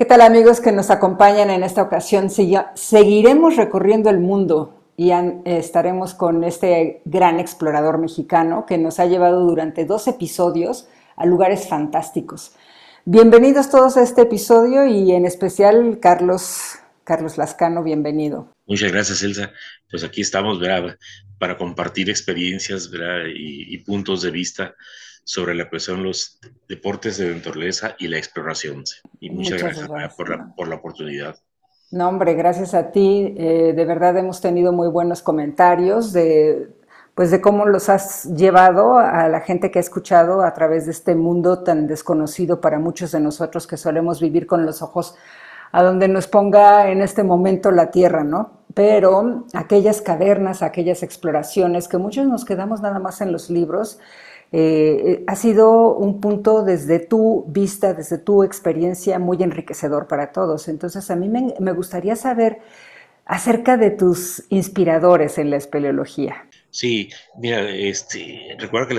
¿Qué tal amigos que nos acompañan en esta ocasión? Seguiremos recorriendo el mundo y estaremos con este gran explorador mexicano que nos ha llevado durante dos episodios a lugares fantásticos. Bienvenidos todos a este episodio y en especial Carlos, Carlos Lascano, bienvenido. Muchas gracias, Elsa. Pues aquí estamos para compartir experiencias y, puntos de vista sobre la cuestión de los deportes de naturaleza y la exploración. Y muchas, gracias, Por, la, oportunidad. No, hombre, gracias a ti. Eh, de verdad hemos tenido muy buenos comentarios de, pues de cómo los has llevado a la gente que ha escuchado a través de este mundo tan desconocido para muchos de nosotros que solemos vivir con los ojos a donde nos ponga en este momento la tierra, ¿no? Pero aquellas cavernas, aquellas exploraciones que muchos nos quedamos nada más en los libros, eh, ha sido un punto desde tu vista, desde tu experiencia muy enriquecedor para todos. Entonces, a mí me, gustaría saber acerca de tus inspiradores en la espeleología. Sí, mira, este, recuerda que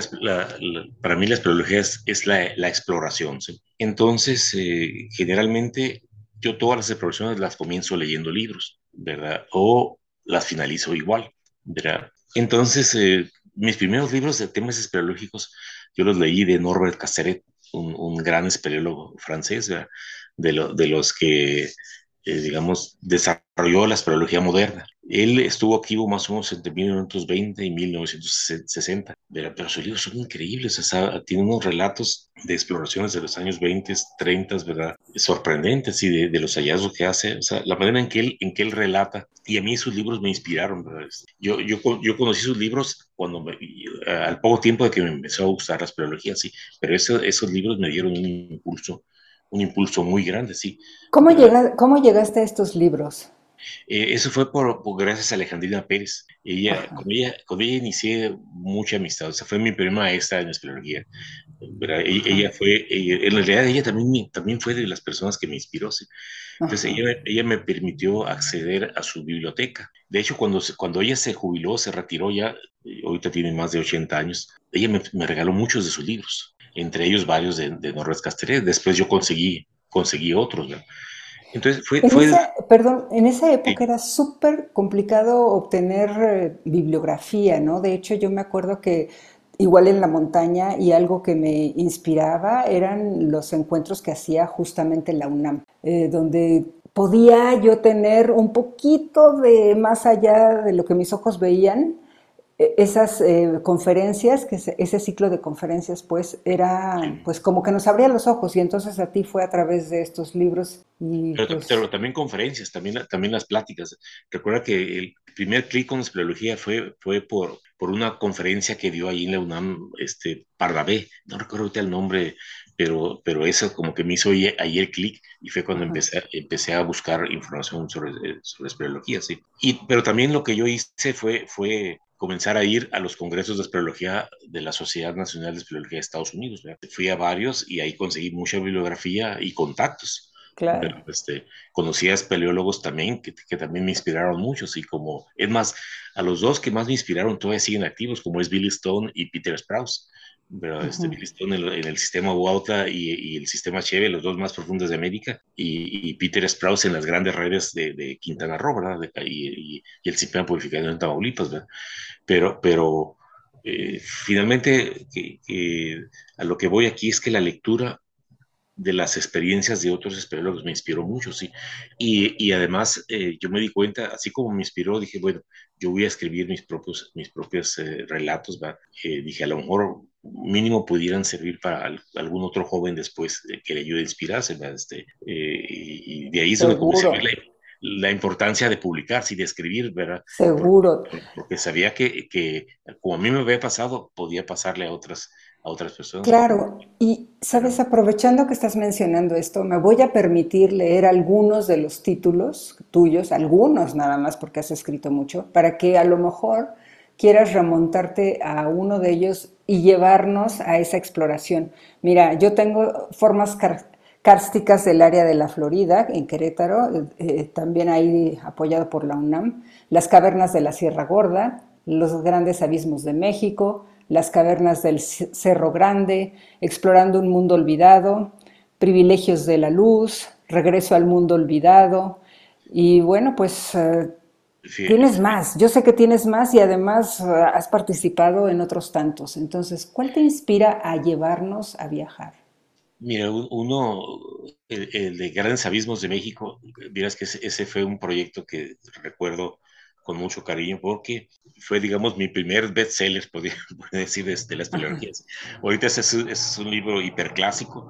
para mí la espeleología es, la, exploración. Entonces, eh, generalmente yo todas las exploraciones las comienzo leyendo libros, ¿verdad? O las finalizo igual, ¿verdad? Entonces, eh, mis primeros libros de temas espeleológicos, yo los leí de Norbert Casseret, un, gran espeleólogo francés, de, de, los que, eh, digamos, desarrolló la espeleología moderna. Él estuvo activo más o menos entre 1920 y 1960, pero sus libros son increíbles, o sea, tiene unos relatos de exploraciones de los años 20, 30, ¿verdad? Sorprendentes y de, los hallazgos que hace, o sea, la manera en que él, en que él relata, y a mí sus libros me inspiraron, ¿verdad? Yo, yo, yo conocí sus libros cuando, al poco tiempo de que me empezó a gustar la espeleología, sí, pero esos libros me dieron un impulso, un impulso muy grande, sí. ¿Cómo, llega, ¿cómo llegaste a estos libros? Eh, eso fue por, gracias a Alejandrina Pérez. Ella, con, ella, con ella inicié mucha amistad. O sea, fue mi primera maestra en espeleología. E, ella, fue, en realidad ella también, también fue de las personas que me inspiró. Entonces ella, ella, me permitió acceder a su biblioteca. De hecho, cuando, cuando ella se jubiló, se retiró ya, eh, ahorita tiene más de 80 años, ella me, me regaló muchos de sus libros, entre ellos varios de, de Norres Castellet. Después yo conseguí, conseguí otros. ¿no? Entonces fue... perdón, en esa época era súper complicado obtener eh, bibliografía, ¿no? De hecho, yo me acuerdo que igual en la montaña y algo que me inspiraba eran los encuentros que hacía justamente en la UNAM, eh, donde podía yo tener un poquito de más allá de lo que mis ojos veían, esas eh, conferencias, que ese ciclo de conferencias, pues era pues como que nos abría los ojos y entonces a ti fue a través de estos libros. Y, pero, pues también conferencias, también, también las pláticas. Recuerda que el primer clic con espeleología fue, fue por, por una conferencia que dio ahí en la UNAM, este, Pardavé, no recuerdo ahorita el nombre, pero, pero eso como que me hizo ahí el clic y fue cuando empecé, empecé a buscar información sobre, eh, sobre espeleología, sí. Y, pero también lo que yo hice fue, fue comenzar a ir a los congresos de espeleología de la Sociedad Nacional de Espeleología de Estados Unidos. Fui a varios y ahí conseguí mucha bibliografía y contactos. Claro. este, conocí a espeleólogos también que, que, también me inspiraron mucho, y como, es más, a los dos que más me inspiraron todavía siguen activos, como es Billy Stone y Peter Sprouse. Pero este, Billy Stone en, el sistema Wauta y, y, el sistema Cheve, los dos más profundos de América, y, Peter Sprouse en las grandes redes de, de Quintana Roo, ¿verdad? y, y, el sistema purificador en Tamaulipas, ¿verdad? pero, pero eh, finalmente a lo que voy aquí es que la lectura de las experiencias de otros espeleólogos me inspiró mucho, sí. Y, y además eh, yo me di cuenta, así como me inspiró, dije, bueno, yo voy a escribir mis propios, mis propios eh, relatos, ¿va? dije, a lo mejor mínimo pudieran servir para algún otro joven después que le ayude a inspirarse, Este, y, de ahí se me comencé a ver la importancia de publicar, y de escribir, ¿verdad? Seguro. Porque, sabía que, que, como a mí me había pasado, podía pasarle a otras, a otras personas. Claro, y sabes, aprovechando que estás mencionando esto, me voy a permitir leer algunos de los títulos tuyos, algunos nada más porque has escrito mucho, para que a lo mejor quieras remontarte a uno de ellos y llevarnos a esa exploración. Mira, yo tengo formas cársticas del área de la Florida, en Querétaro, eh, eh, también ahí apoyado por la UNAM, las cavernas de la Sierra Gorda, los grandes abismos de México, las cavernas del Cerro Grande, explorando un mundo olvidado, privilegios de la luz, Regreso al mundo olvidado. Y bueno, pues eh, tienes más. Yo sé que tienes más y además eh, has participado en otros tantos. Entonces, ¿cuál te inspira a llevarnos a viajar? Mira, uno, el, de Grandes Abismos de México, dirás que ese, fue un proyecto que recuerdo con mucho cariño porque fue, digamos, mi primer bestseller, podría, decir, de, las peleologías. Ahorita ese es, un libro hiperclásico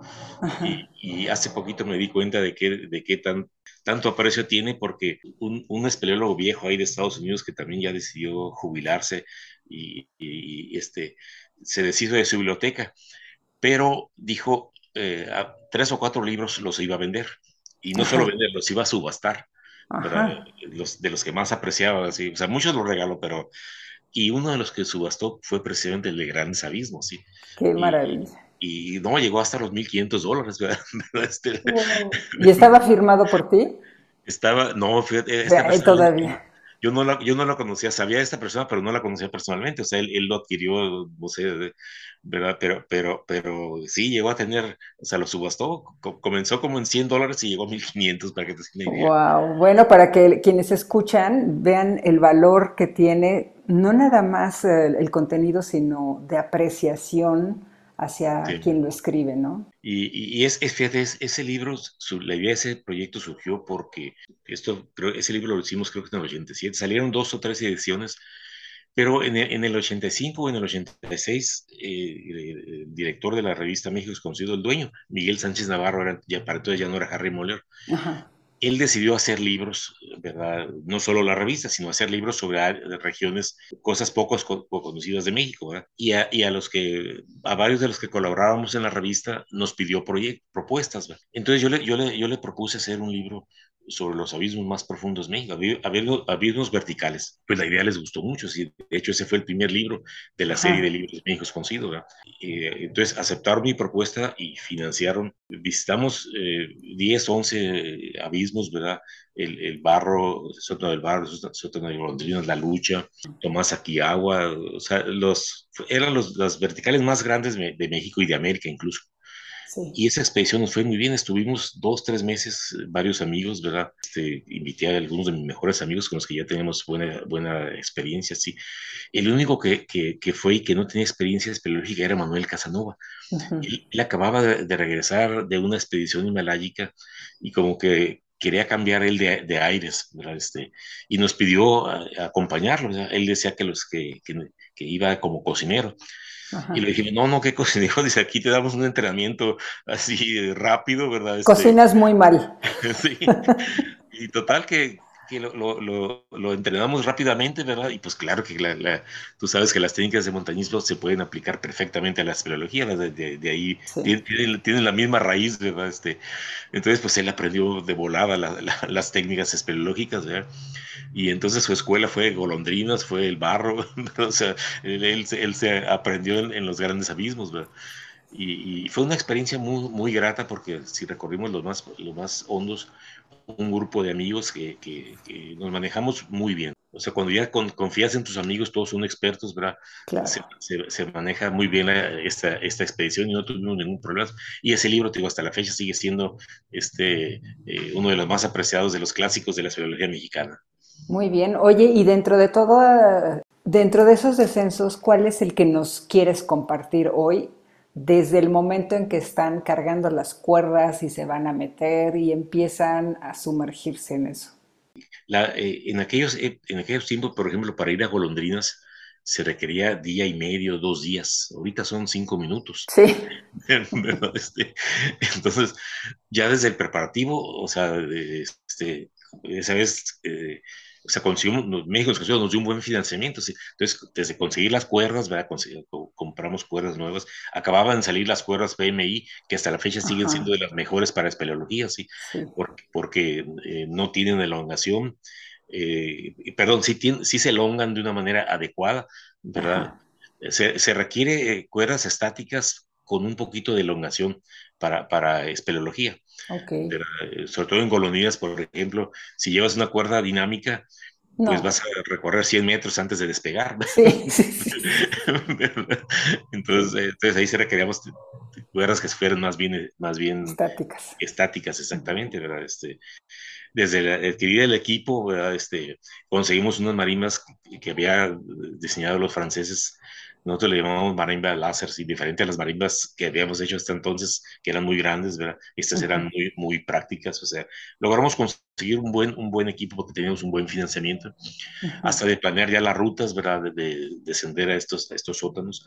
y, y, hace poquito me di cuenta de qué, de qué tan, tanto aprecio tiene porque un, un espeleólogo viejo ahí de Estados Unidos que también ya decidió jubilarse y, y este, se deshizo de su biblioteca, pero dijo, eh, tres o cuatro libros los iba a vender. Y no solo vender, los iba a subastar. Los, de los que más apreciaba, así. O sea, muchos los regaló, pero... Y uno de los que subastó fue precisamente el de Grandes Abismos, ¿sí? Qué maravilla. Y, no, llegó hasta los 1.500 dólares, ¿verdad? Este, ¿Y estaba firmado por ti? Estaba, no, fíjate, todavía. Yo no, la, yo no la conocía, sabía de esta persona, pero no la conocía personalmente, o sea, él, él lo adquirió, no sé, ¿verdad? Pero, pero, pero sí, llegó a tener, o sea, lo subastó, comenzó como en 100 dólares y llegó a 1500 para que te una idea. Wow, bueno, para que quienes escuchan vean el valor que tiene, no nada más el contenido, sino de apreciación hacia quien lo escribe, ¿no? Y, y es, es, fíjate, ese libro, su, la idea de ese proyecto surgió porque esto, creo, ese libro lo hicimos creo que en el 87, salieron dos o tres ediciones pero en el, en el 85 o en el 86, eh, el director de la revista México es conocido el dueño, Miguel Sánchez Navarro, era, ya para entonces ya no era Harry Moller. Él decidió hacer libros, ¿verdad? No solo la revista, sino hacer libros sobre regiones, cosas poco conocidas de México, ¿verdad? Y a, los que, a varios de los que colaborábamos en la revista, nos pidió propuestas, ¿verdad? Entonces yo le, yo, le, yo le propuse hacer un libro sobre los abismos más profundos de México, abismos, verticales. Pues la idea les gustó mucho, sí. de hecho ese fue el primer libro de la serie de libros de México conocido. entonces aceptaron mi propuesta y financiaron, visitamos 10, eh, 11 abismos, ¿verdad? El, el barro, sótano del barro, sótano de golondrinas, la lucha, Tomás Aquiagua, o sea, los, eran los, las verticales más grandes de México y de América incluso. Y esa expedición nos fue muy bien, estuvimos dos, tres meses, varios amigos, ¿verdad? Este, invité a algunos de mis mejores amigos con los que ya teníamos buena, buena experiencia, sí. El único que, que, que fue y que no tenía experiencia espeleológica era Manuel Casanova. él, acababa de, regresar de una expedición himaláyica y como que quería cambiar él de, de aires, ¿verdad? Este, y nos pidió acompañarlo, Él decía que, los, que, que, que iba como cocinero. Y le dije, no, no, qué cocinero, dice, aquí te damos un entrenamiento así rápido, ¿verdad? Este, Cocinas muy mal. sí. Y total que que lo, lo, lo, entrenamos rápidamente, ¿verdad? Y pues claro que la, tú sabes que las técnicas de montañismo se pueden aplicar perfectamente a la espeleología, de, de, ahí tienen, la misma raíz, ¿verdad? Este, entonces pues él aprendió de volada las técnicas espeleológicas, ¿verdad? Y entonces su escuela fue golondrinas, fue el barro, o sea, él, él, se aprendió en, en, los grandes abismos, ¿verdad? Y, y, fue una experiencia muy, muy grata porque si recorrimos los más, los más hondos, un grupo de amigos que, que, nos manejamos muy bien. O sea, cuando ya confías en tus amigos, todos son expertos, ¿verdad? Se, se, maneja muy bien esta, esta expedición y no tuvimos ningún problema. Y ese libro, te digo, hasta la fecha sigue siendo este, eh, uno de los más apreciados de los clásicos de la zoología mexicana. Muy bien. Oye, y dentro de todo, dentro de esos descensos, ¿cuál es el que nos quieres compartir hoy desde el momento en que están cargando las cuerdas y se van a meter y empiezan a sumergirse en eso. Eh, en, aquellos, eh, en aquellos tiempos, por ejemplo, para ir a golondrinas se requería día y medio, dos días. Ahorita son cinco minutos. Sí. Este, entonces, ya desde el preparativo, o sea, este, esa vez... Eh, o sea, conseguimos, México nos dio un buen financiamiento, ¿sí? entonces desde conseguir las cuerdas, ¿verdad? compramos cuerdas nuevas, acababan de salir las cuerdas PMI, que hasta la fecha siguen siendo de las mejores para espeleología, ¿sí? Porque, porque eh, no tienen elongación, eh, perdón, sí, tienen, sí se elongan de una manera adecuada, ¿verdad? Se, se, requiere eh, cuerdas estáticas con un poquito de elongación para, para espeleología. Okay. Eh, sobre todo en colonias, por ejemplo, si llevas una cuerda dinámica, pues vas a recorrer 100 metros antes de despegar. Sí, sí, entonces, eh, entonces, ahí se requeríamos lugares que fueran más bien, más bien estáticas. Estáticas, exactamente, ¿verdad? Este, desde adquirir el equipo, ¿verdad? Este, conseguimos unas marimbas que había diseñado los franceses nosotros le llamamos marimba láser, y diferente a las marimbas que habíamos hecho hasta entonces, que eran muy grandes, ¿verdad? Estas eran muy, muy prácticas, o sea, logramos conseguir un buen, un buen equipo porque teníamos un buen financiamiento, hasta de planear ya las rutas, ¿verdad? De, descender a estos, a estos sótanos.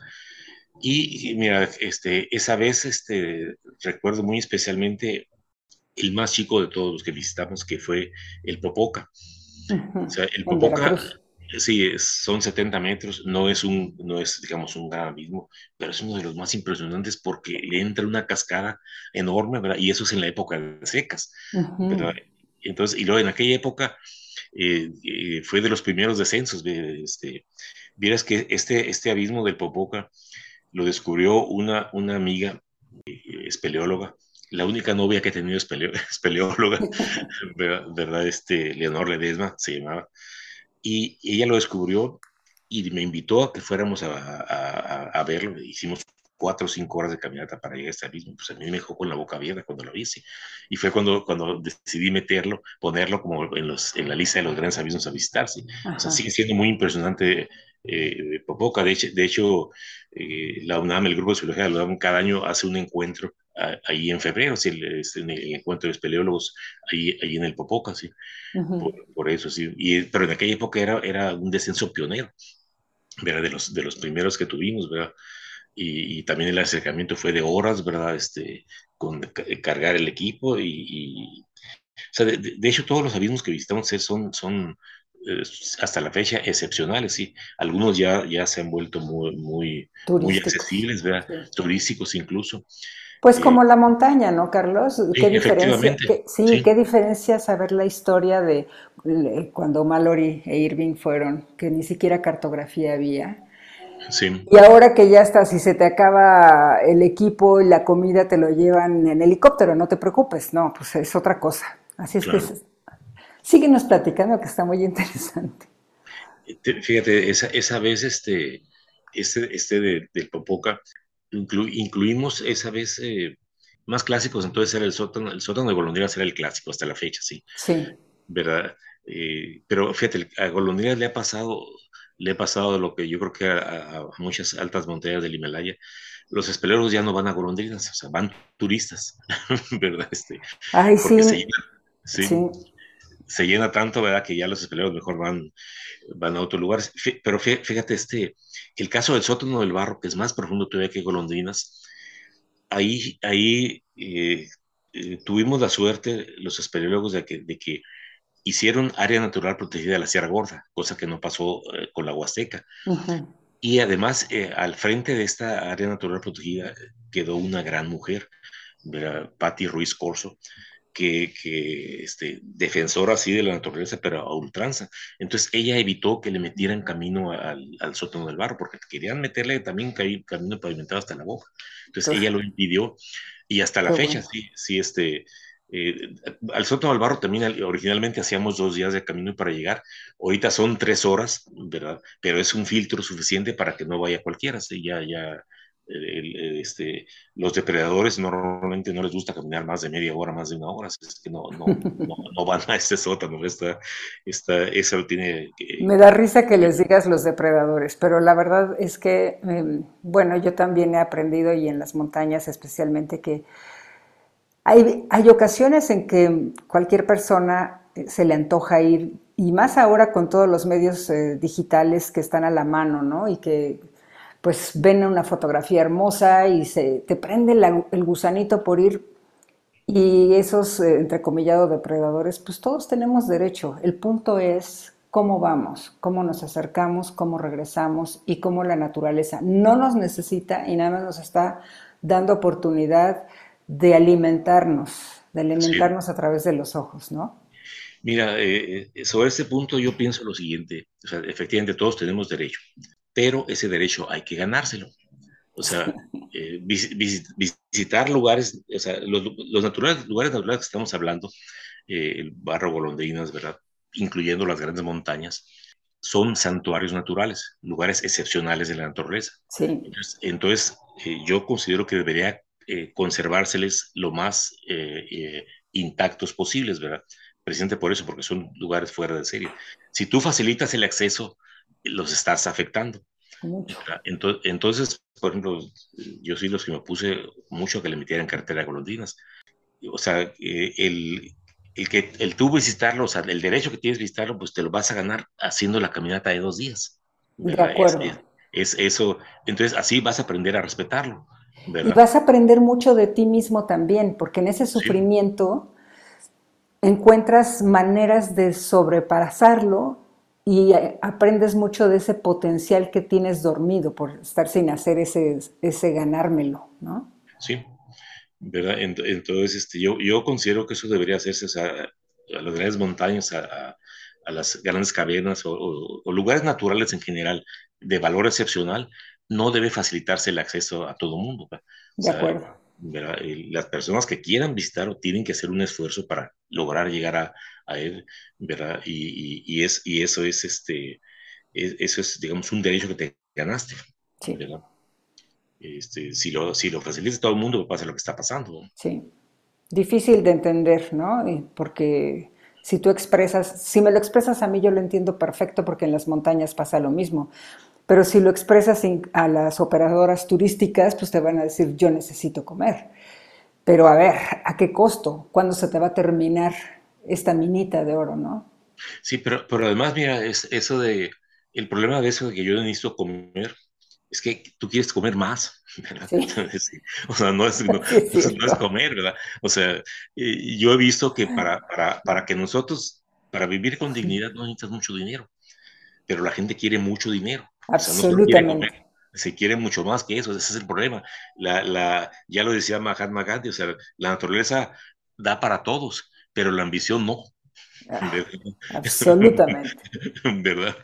Y, mira, este, esa vez este, recuerdo muy especialmente el más chico de todos los que visitamos, que fue el Popoca. O sea, el Popoca Sí, son 70 metros, no es un, no es, digamos, un gran abismo, pero es uno de los más impresionantes porque le entra una cascada enorme, ¿verdad? Y eso es en la época de secas, Entonces, y luego en aquella época eh, eh, fue de los primeros descensos, este, vieras que este, este abismo del Popoca lo descubrió una, una amiga eh, espeleóloga, la única novia que he tenido espeleóloga, ¿verdad? Este, Leonor Ledesma se llamaba, y ella lo descubrió y me invitó a que fuéramos a, a, verlo. Hicimos cuatro o cinco horas de caminata para llegar a este abismo. Pues a mí me dejó con la boca abierta cuando lo hice. Y fue cuando, cuando decidí meterlo, ponerlo como en, los, en la lista de los grandes abismos a visitar. O sea, sigue siendo muy impresionante eh, Popoca. De hecho, de hecho eh, la UNAM, el Grupo de Zoología de la UNAM, cada año hace un encuentro ahí en febrero, sí, el, el, encuentro de espeleólogos ahí, ahí en el Popoca, sí, por, eso, sí, y, pero en aquella época era, era un descenso pionero, ¿verdad? De los, de los primeros que tuvimos, ¿verdad? Y, también el acercamiento fue de horas, ¿verdad? Este, con cargar el equipo y, o sea, de, hecho todos los abismos que visitamos son, son eh, hasta la fecha excepcionales, sí. Algunos ya, ya se han vuelto muy, muy, muy accesibles, ¿verdad? Turísticos incluso. Pues como la montaña, ¿no, Carlos? ¿Qué diferencia? sí, qué diferencia saber la historia de cuando Mallory e Irving fueron, que ni siquiera cartografía había. Sí. Y ahora que ya está, si se te acaba el equipo y la comida te lo llevan en helicóptero, no te preocupes, no, pues es otra cosa. Así es que síguenos platicando que está muy interesante. Fíjate, esa, esa vez este, este, este de, del Popoca, incluimos esa vez eh, más clásicos, entonces era el sótano, el sótano de Golondrinas era el clásico hasta la fecha, sí. Sí. ¿Verdad? Eh, pero fíjate, a Golondrinas le ha pasado, le ha pasado lo que yo creo que a, muchas altas montañas del Himalaya, los espeleros ya no van a golondrinas, o sea, van turistas, ¿verdad? Este, Ay, sí. sí. sí se llena tanto, ¿verdad? Que ya los espeleros mejor van, van a otros lugares. Pero fíjate, este, el caso del sótano del barro, que es más profundo todavía que Golondrinas, ahí, ahí eh, eh, tuvimos la suerte, los espeleólogos, de que, de que hicieron área natural protegida de la Sierra Gorda, cosa que no pasó eh, con la Huasteca. Y además, al frente de esta área natural protegida quedó una gran mujer, Patti Ruiz Corso, que, que este, defensora así de la naturaleza, pero a ultranza. Entonces ella evitó que le metieran camino al, al sótano del barro, porque querían meterle también camino pavimentado hasta la boca. Entonces ella lo impidió y hasta la fecha, sí, sí, este, eh, al sótano del barro también originalmente hacíamos dos días de camino para llegar, ahorita son tres horas, ¿verdad? Pero es un filtro suficiente para que no vaya cualquiera, ¿sí? ya, ya este, los depredadores normalmente no les gusta caminar más de media hora, más de una hora, es que no, no, no, van a este sótano, esta, esta, eso tiene... Me da risa que les digas los depredadores, pero la verdad es que, em, bueno, yo también he aprendido y en las montañas especialmente que hay, hay ocasiones en que cualquier persona eh, se le antoja ir, y más ahora con todos los medios eh, digitales que están a la mano, ¿no? Y que pues ven una fotografía hermosa y se te prende el gusanito por ir y esos eh, entrecomillados depredadores, pues todos tenemos derecho. El punto es cómo vamos, cómo nos acercamos, cómo regresamos y cómo la naturaleza no nos necesita y nada más nos está dando oportunidad de alimentarnos, de alimentarnos a través de los ojos, ¿no? Mira, eh, eh, sobre este punto yo pienso lo siguiente, o sea, efectivamente todos tenemos derecho, pero ese derecho hay que ganárselo. O sea, eh, visitar lugares, o sea, los, naturales, lugares naturales que estamos hablando, eh, el barro golondrinas, ¿verdad? Incluyendo las grandes montañas, son santuarios naturales, lugares excepcionales de la naturaleza. Sí. Entonces, eh, yo considero que debería eh, conservárseles lo más intactos posibles, ¿verdad? Precisamente por eso, porque son lugares fuera de serie. Si tú facilitas el acceso, los estás afectando. Entonces, por ejemplo, yo soy los que me puse mucho que le metieran cartera a golondrinas. O sea, el, el que el tú visitarlo, o sea, el derecho que tienes visitarlo, pues te lo vas a ganar haciendo la caminata de dos días. De acuerdo. Es, eso, entonces así vas a aprender a respetarlo. Y vas a aprender mucho de ti mismo también, porque en ese sufrimiento encuentras maneras de sobrepasarlo y eh, aprendes mucho de ese potencial que tienes dormido por estar sin hacer ese, ese ganármelo, ¿no? Sí, ¿verdad? Entonces, este, yo, yo considero que eso debería hacerse a las grandes montañas, a, a, las grandes cavernas o, lugares naturales en general de valor excepcional, no debe facilitarse el acceso a todo mundo. De acuerdo. Las personas que quieran visitarlo tienen que hacer un esfuerzo para lograr llegar a, a él, ¿verdad? Y, y, es, y eso es, este, eso es, digamos, un derecho que te ganaste, sí. ¿verdad? Este, si, lo, si lo facilitas a todo el mundo, pasa lo que está pasando. Sí. Difícil de entender, ¿no? Porque si tú expresas, si me lo expresas a mí, yo lo entiendo perfecto porque en las montañas pasa lo mismo. Pero si lo expresas a las operadoras turísticas, pues te van a decir, yo necesito comer. Pero a ver, ¿a qué costo? ¿Cuándo se te va a terminar esta minita de oro, no? Sí, pero, pero además, mira, es eso de, el problema de eso de que yo necesito comer, es que tú quieres comer más, ¿verdad? o sea, no es, no, es, comer, ¿verdad? O sea, yo he visto que para, para, para que nosotros, para vivir con dignidad, no necesitas mucho dinero, pero la gente quiere mucho dinero. Absolutamente. Se quiere mucho más que eso, ese es el problema. La, la, ya lo decía Mahatma Gandhi, o sea, la naturaleza da para todos, pero la ambición no. Ah, absolutamente. ¿Verdad?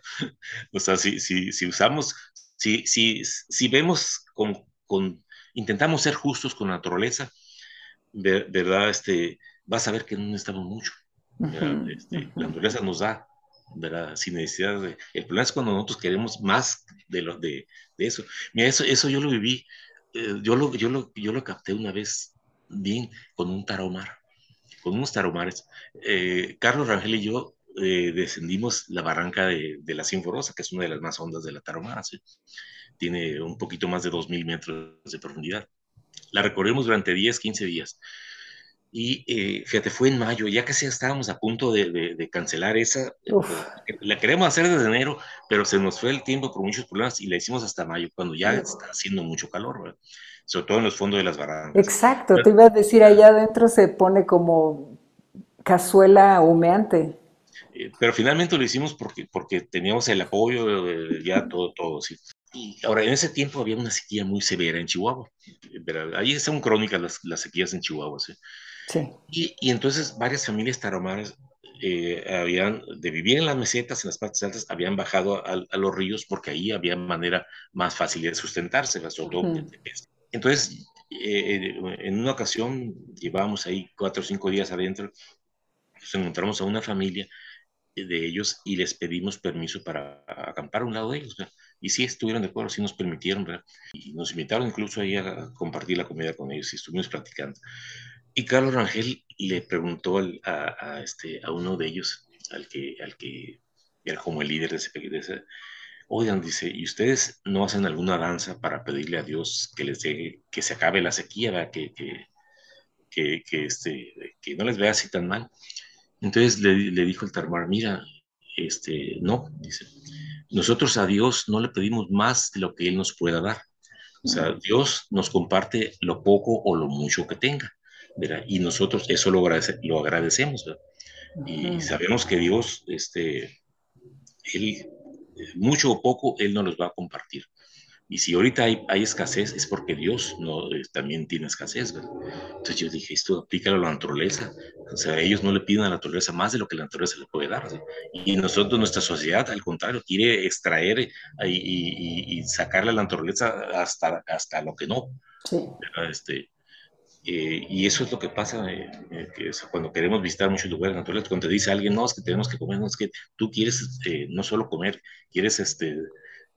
O sea, si, si, si usamos si, si, si vemos con, con, intentamos ser justos con la naturaleza, ¿verdad? Este, vas a ver que no necesitamos mucho. Este, la naturaleza nos da, ¿verdad? Sin necesidad de... El problema es cuando nosotros queremos más de, lo, de, de eso. Mira, eso, eso yo lo viví, eh, yo, lo, yo, lo, yo lo capté una vez bien con un taromar, con unos taromares. Eh, Carlos Rangel y yo eh, descendimos la barranca de, la Sinforosa, que es una de las más hondas de la Tarahumara. Tiene un poquito más de 2.000 metros de profundidad. La recorrimos durante 10, 15 días. Y eh, fíjate, fue en mayo, ya casi estábamos a punto de, cancelar esa. La queremos hacer desde enero, pero se nos fue el tiempo por muchos problemas y la hicimos hasta mayo, cuando ya está haciendo mucho calor, sobre todo en los fondos de las barrancas. Exacto, te iba a decir, allá adentro se pone como cazuela humeante. Eh, pero finalmente lo hicimos porque, porque teníamos el apoyo, eh, ya todo, todo, sí. Y ahora, en ese tiempo había una sequía muy severa en Chihuahua. Ahí están crónicas las, las sequías en Chihuahua, ¿sí? Sí. Y, y entonces varias familias tarahumaras eh, habían, de vivir en las mesetas, en las partes altas, habían bajado a, a los ríos porque ahí había manera más fácil de sustentarse, sobre todo Entonces, en una ocasión, llevábamos ahí cuatro o cinco días adentro, nos encontramos a una familia de ellos y les pedimos permiso para acampar a un lado de ellos. Y sí estuvieron de acuerdo, sí nos permitieron, ¿verdad? y nos invitaron incluso ahí a compartir la comida con ellos y estuvimos platicando. Y Carlos Rangel le preguntó a, este, a uno de ellos, al que, al que era como el líder de ese, de ese oigan, dice, ¿y ustedes no hacen alguna danza para pedirle a Dios que les deje, que se acabe la sequía, que, que, que, que, este, que no les vea así tan mal? Entonces le, dijo el Tarmar, mira, este, no, dice, nosotros a Dios no le pedimos más de lo que Él nos pueda dar. O sea, Dios nos comparte lo poco o lo mucho que tenga, ¿verdad? Y nosotros eso lo, lo agradecemos, ¿verdad? Y sabemos que Dios, este, Él, mucho o poco, Él no los va a compartir. Y si ahorita hay, hay escasez, es porque Dios no, eh, también tiene escasez. ¿verdad? Entonces yo dije, esto aplica a la naturaleza. O sea, ellos no le piden a la naturaleza más de lo que la naturaleza le puede dar. Y nosotros, nuestra sociedad, al contrario, quiere extraer eh, y, y, sacarle a la naturaleza hasta, hasta lo que no. Sí. Este, eh, y eso es lo que pasa que cuando queremos visitar muchos lugares naturales, cuando te dice alguien, no, es que tenemos que comer, no, es que tú quieres no solo comer, quieres este,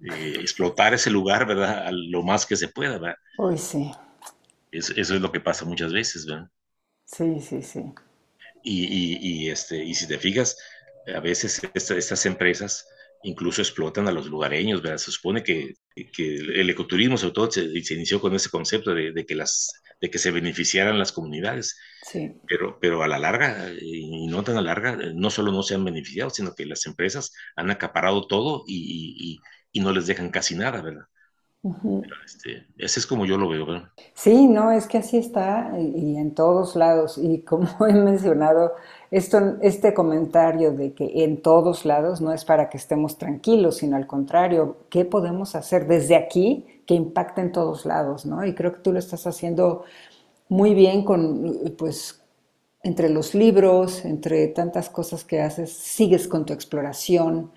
eh, explotar ese lugar, ¿verdad? A lo más que se pueda, ¿verdad? Uy, sí. eso es lo que pasa muchas veces, ¿verdad? Sí, sí, sí. Y, este, y si te fijas, a veces estas empresas incluso explotan a los lugareños, ¿verdad? Se supone que, que el ecoturismo sobre todo se, se inició con ese concepto de, de, que las, de que se beneficiaran las comunidades, sí. pero, pero a la larga, y no tan a la larga, no solo no se han beneficiado, sino que las empresas han acaparado todo y, y, y no les dejan casi nada, ¿verdad? Este, ese es como yo lo veo. ¿verdad? Sí, no, es que así está y en todos lados. Y como he mencionado, esto, este comentario de que en todos lados no es para que estemos tranquilos, sino al contrario, ¿qué podemos hacer desde aquí que impacte en todos lados? ¿no? Y creo que tú lo estás haciendo muy bien con, pues, entre los libros, entre tantas cosas que haces, sigues con tu exploración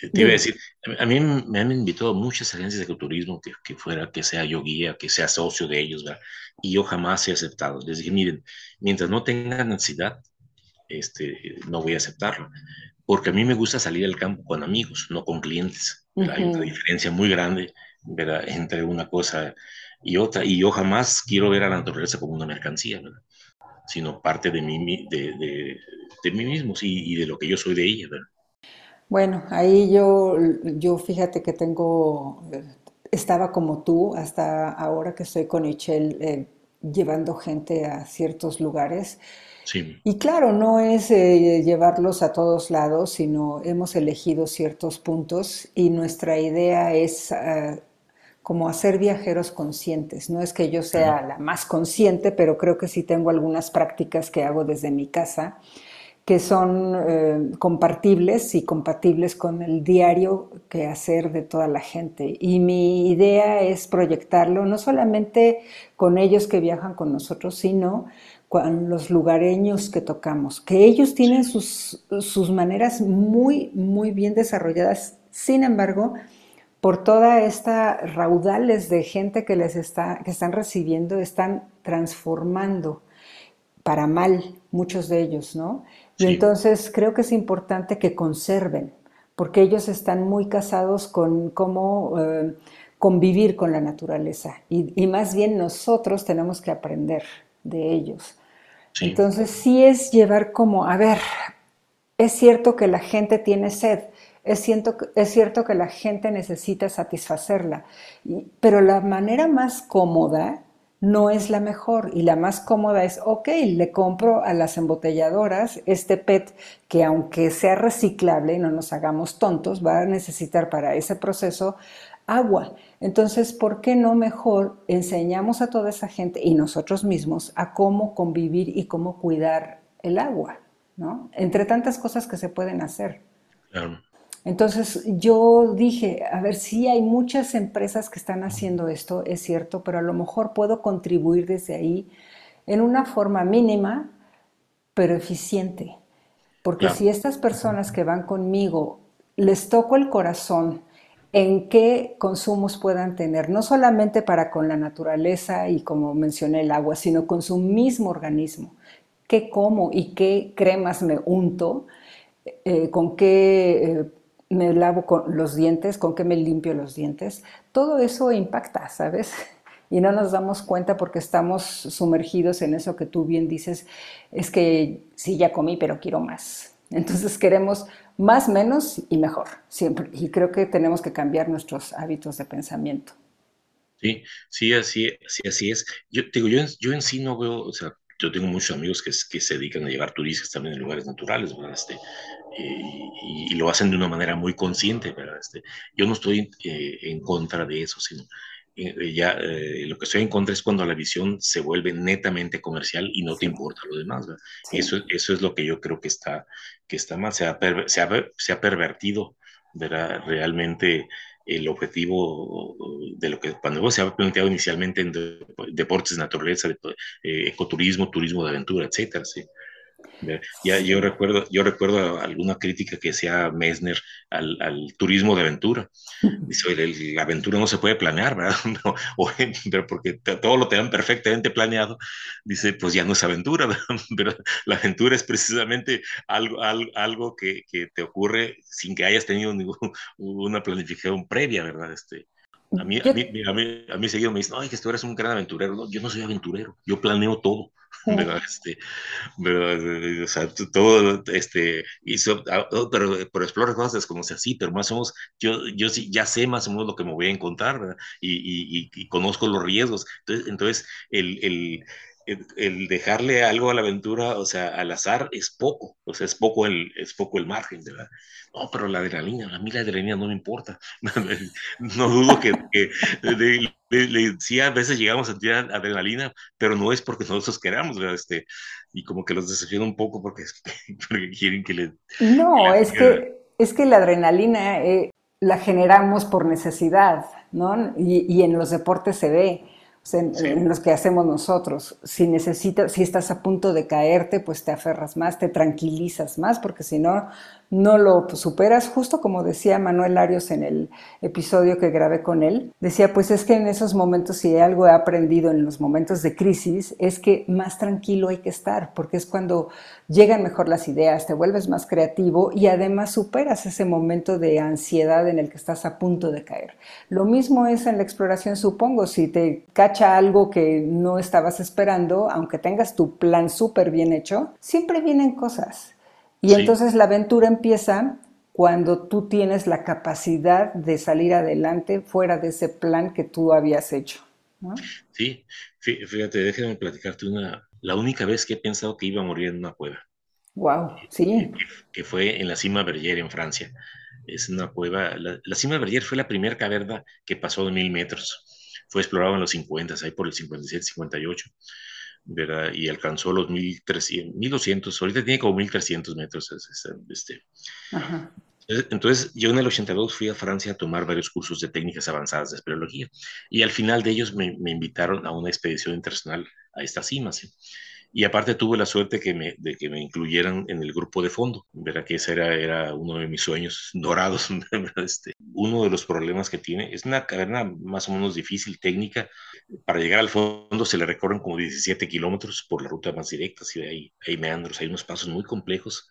te iba a decir, a mí me han invitado muchas agencias de ecoturismo que, que, fuera, que sea yo guía, que sea socio de ellos, ¿verdad? Y yo jamás he aceptado. Les dije, miren, mientras no tengan necesidad, este, no voy a aceptarlo. Porque a mí me gusta salir al campo con amigos, no con clientes. Hay una diferencia muy grande ¿verdad? entre una cosa y otra. Y yo jamás quiero ver a la naturaleza como una mercancía, ¿verdad? sino parte de mí, de, de, de mí mismo sí, y de lo que yo soy de ella. ¿verdad? Bueno, ahí yo, yo fíjate que tengo, estaba como tú hasta ahora que estoy con Michelle eh, llevando gente a ciertos lugares. Sí. Y claro, no es eh, llevarlos a todos lados, sino hemos elegido ciertos puntos y nuestra idea es uh, como hacer viajeros conscientes. No es que yo sea la más consciente, pero creo que sí tengo algunas prácticas que hago desde mi casa que son eh, compartibles y compatibles con el diario que hacer de toda la gente. Y mi idea es proyectarlo no solamente con ellos que viajan con nosotros, sino con los lugareños que tocamos, que ellos tienen sus, sus maneras muy, muy bien desarrolladas. Sin embargo, por toda esta raudales de gente que les está, que están recibiendo, están transformando para mal muchos de ellos, ¿no? Y entonces creo que es importante que conserven, porque ellos están muy casados con cómo eh, convivir con la naturaleza. Y, más bien nosotros tenemos que aprender de ellos. Entonces sí es llevar como, a ver, es cierto que la gente tiene sed, es cierto, es cierto que la gente necesita satisfacerla, pero la manera más cómoda no es la mejor y la más cómoda es, ok, le compro a las embotelladoras este PET que aunque sea reciclable no nos hagamos tontos, va a necesitar para ese proceso agua. Entonces, ¿por qué no mejor enseñamos a toda esa gente y nosotros mismos a cómo convivir y cómo cuidar el agua? ¿no? Entre tantas cosas que se pueden hacer. Claro. Entonces yo dije, a ver, sí hay muchas empresas que están haciendo esto, es cierto, pero a lo mejor puedo contribuir desde ahí en una forma mínima, pero eficiente. Porque si estas personas que van conmigo les toco el corazón en qué consumos puedan tener, no solamente para con la naturaleza y como mencioné el agua, sino con su mismo organismo, qué como y qué cremas me unto, eh, con qué eh, me lavo con los dientes, con qué me limpio los dientes, todo eso impacta, ¿sabes? Y no nos damos cuenta porque estamos sumergidos en eso que tú bien dices, es que sí, ya comí, pero quiero más. Entonces queremos más, menos y mejor, siempre. Y creo que tenemos que cambiar nuestros hábitos de pensamiento. Sí, sí, así, así, así es. Yo digo, yo, yo en sí no veo, o sea, yo tengo muchos amigos que, se dedican a llevar turistas también en lugares naturales, ¿verdad? Este, y, lo hacen de una manera muy consciente, ¿verdad? Este, yo no estoy eh, en contra de eso, sino eh, ya eh, lo que estoy en contra es cuando la visión se vuelve netamente comercial y no te importa lo demás, ¿verdad? Eso, eso es lo que yo creo que está, que está mal, se ha, se ha, se ha pervertido, ¿verdad? Realmente el objetivo de lo que cuando se ha planteado inicialmente en deportes, naturaleza, ecoturismo, turismo de aventura, etcétera, ¿sí? Ya, yo, recuerdo, yo recuerdo alguna crítica que hacía Messner al, al turismo de aventura. Dice, la aventura no se puede planear, ¿verdad? o, pero porque todo lo dan perfectamente planeado. Dice, pues ya no es aventura, ¿verdad? Pero la aventura es precisamente algo, algo, algo que, que, te ocurre sin que hayas tenido ninguna planificación previa, ¿verdad? Este, A mí, a mí, a mí, a mí seguido me dicen, ay, que tú eres un gran aventurero. No, yo no soy aventurero, yo planeo todo. ¿verdad? Este, ¿verdad? O sea, todo, este, ah, oh, pero, pero explora cosas desconocidas, sí, pero más o menos, yo, yo sí, ya sé más o menos lo que me voy a encontrar, ¿verdad? Y, y, y conozco los riesgos. Entonces, entonces el, el el, dejarle algo a la aventura, o sea, al azar, es poco, o sea, es poco el, es poco el margen, ¿verdad? No, pero la adrenalina, a mí la adrenalina no me importa. no dudo que, que sí, a veces llegamos a sentir adrenalina, pero no es porque nosotros queramos, ¿verdad? Este, y como que los desafian un poco porque, porque quieren que le... No, es que, es que la adrenalina eh, la generamos por necesidad, ¿no? Y, y en los deportes se ve en, los que hacemos nosotros. Si necesitas, si estás a punto de caerte, pues te aferras más, te tranquilizas más, porque si no, no lo superas, justo como decía Manuel Arios en el episodio que grabé con él, decía, pues es que en esos momentos, si algo he aprendido en los momentos de crisis, es que más tranquilo hay que estar, porque es cuando llegan mejor las ideas, te vuelves más creativo y además superas ese momento de ansiedad en el que estás a punto de caer. Lo mismo es en la exploración, supongo, si te cacha algo que no estabas esperando, aunque tengas tu plan súper bien hecho, siempre vienen cosas y entonces la aventura empieza cuando tú tienes la capacidad de salir adelante fuera de ese plan que tú habías hecho. Sí, fíjate, déjame platicarte una, la única vez que he pensado que iba a morir en una cueva. Wow, sí. Que, fue en la cima Berger en Francia. Es una cueva, la, cima Berger fue la primera caverna que pasó de mil metros. Fue explorado en los 50, ahí por el 57, 58. ¿Verdad? Y alcanzó los 1300, 1200, ahorita tiene como 1300 metros. Este. Entonces, yo en el 82 fui a Francia a tomar varios cursos de técnicas avanzadas de espeleología y al final de ellos me, me invitaron a una expedición internacional a esta cima. ¿sí? Y aparte tuve la suerte que me, de que me incluyeran en el grupo de fondo, ¿verdad? Que ese era, era uno de mis sueños dorados. Este, uno de los problemas que tiene es una caverna más o menos difícil, técnica. Para llegar al fondo se le recorren como 17 kilómetros por la ruta más directa, así hay, hay meandros, hay unos pasos muy complejos,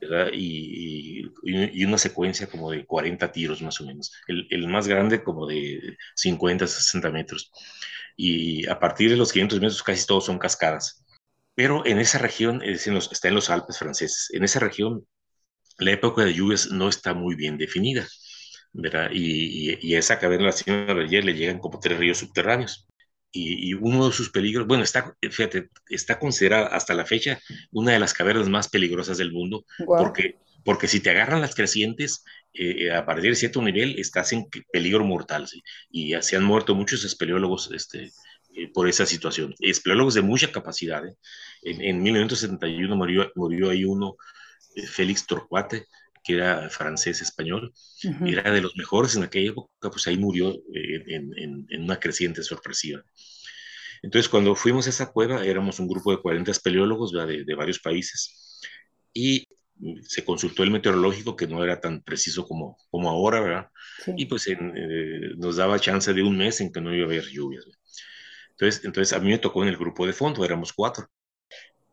¿verdad? Y, y, y, una secuencia como de 40 tiros más o menos. El, el más grande como de 50, 60 metros. Y a partir de los 500 metros casi todos son cascadas pero en esa región, es en los, está en los Alpes franceses, en esa región la época de lluvias no está muy bien definida, ¿verdad? Y, y, esa caverna de la Sierra de le llegan como tres ríos subterráneos. Y, y, uno de sus peligros, bueno, está, fíjate, está considerada hasta la fecha una de las cavernas más peligrosas del mundo, porque, porque si te agarran las crecientes, eh, a partir de cierto nivel estás en peligro mortal, ¿sí? y se han muerto muchos espeleólogos este, eh, por esa situación. Espeleólogos de mucha capacidad. ¿eh? En, en, 1971 murió, murió ahí uno, eh, Félix Torcuate, que era francés-español, uh -huh. era de los mejores en aquella época, pues ahí murió en, en, en, una creciente sorpresiva. Entonces, cuando fuimos a esa cueva, éramos un grupo de 40 espeleólogos de, de varios países y se consultó el meteorológico, que no era tan preciso como, como ahora, ¿verdad? Sí. Y pues en, eh, nos daba chance de un mes en que no iba a haber lluvias. ¿verdad? Entonces, entonces a mí me tocó en el grupo de fondo, éramos cuatro.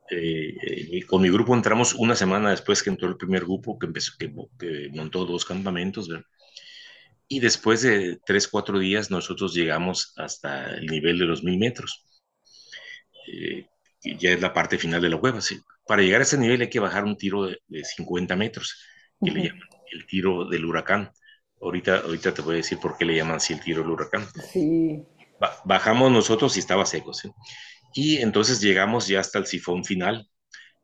Eh, eh, con mi grupo entramos una semana después que entró el primer grupo que, empezó, que, que montó dos campamentos. ¿verdad? Y después de tres, cuatro días nosotros llegamos hasta el nivel de los mil metros. Eh, ya es la parte final de la cueva. ¿sí? Para llegar a ese nivel hay que bajar un tiro de, de 50 metros, que uh -huh. le llaman el tiro del huracán. Ahorita, ahorita te voy a decir por qué le llaman así el tiro del huracán. Sí bajamos nosotros y estaba seco. ¿sí? Y entonces llegamos ya hasta el sifón final,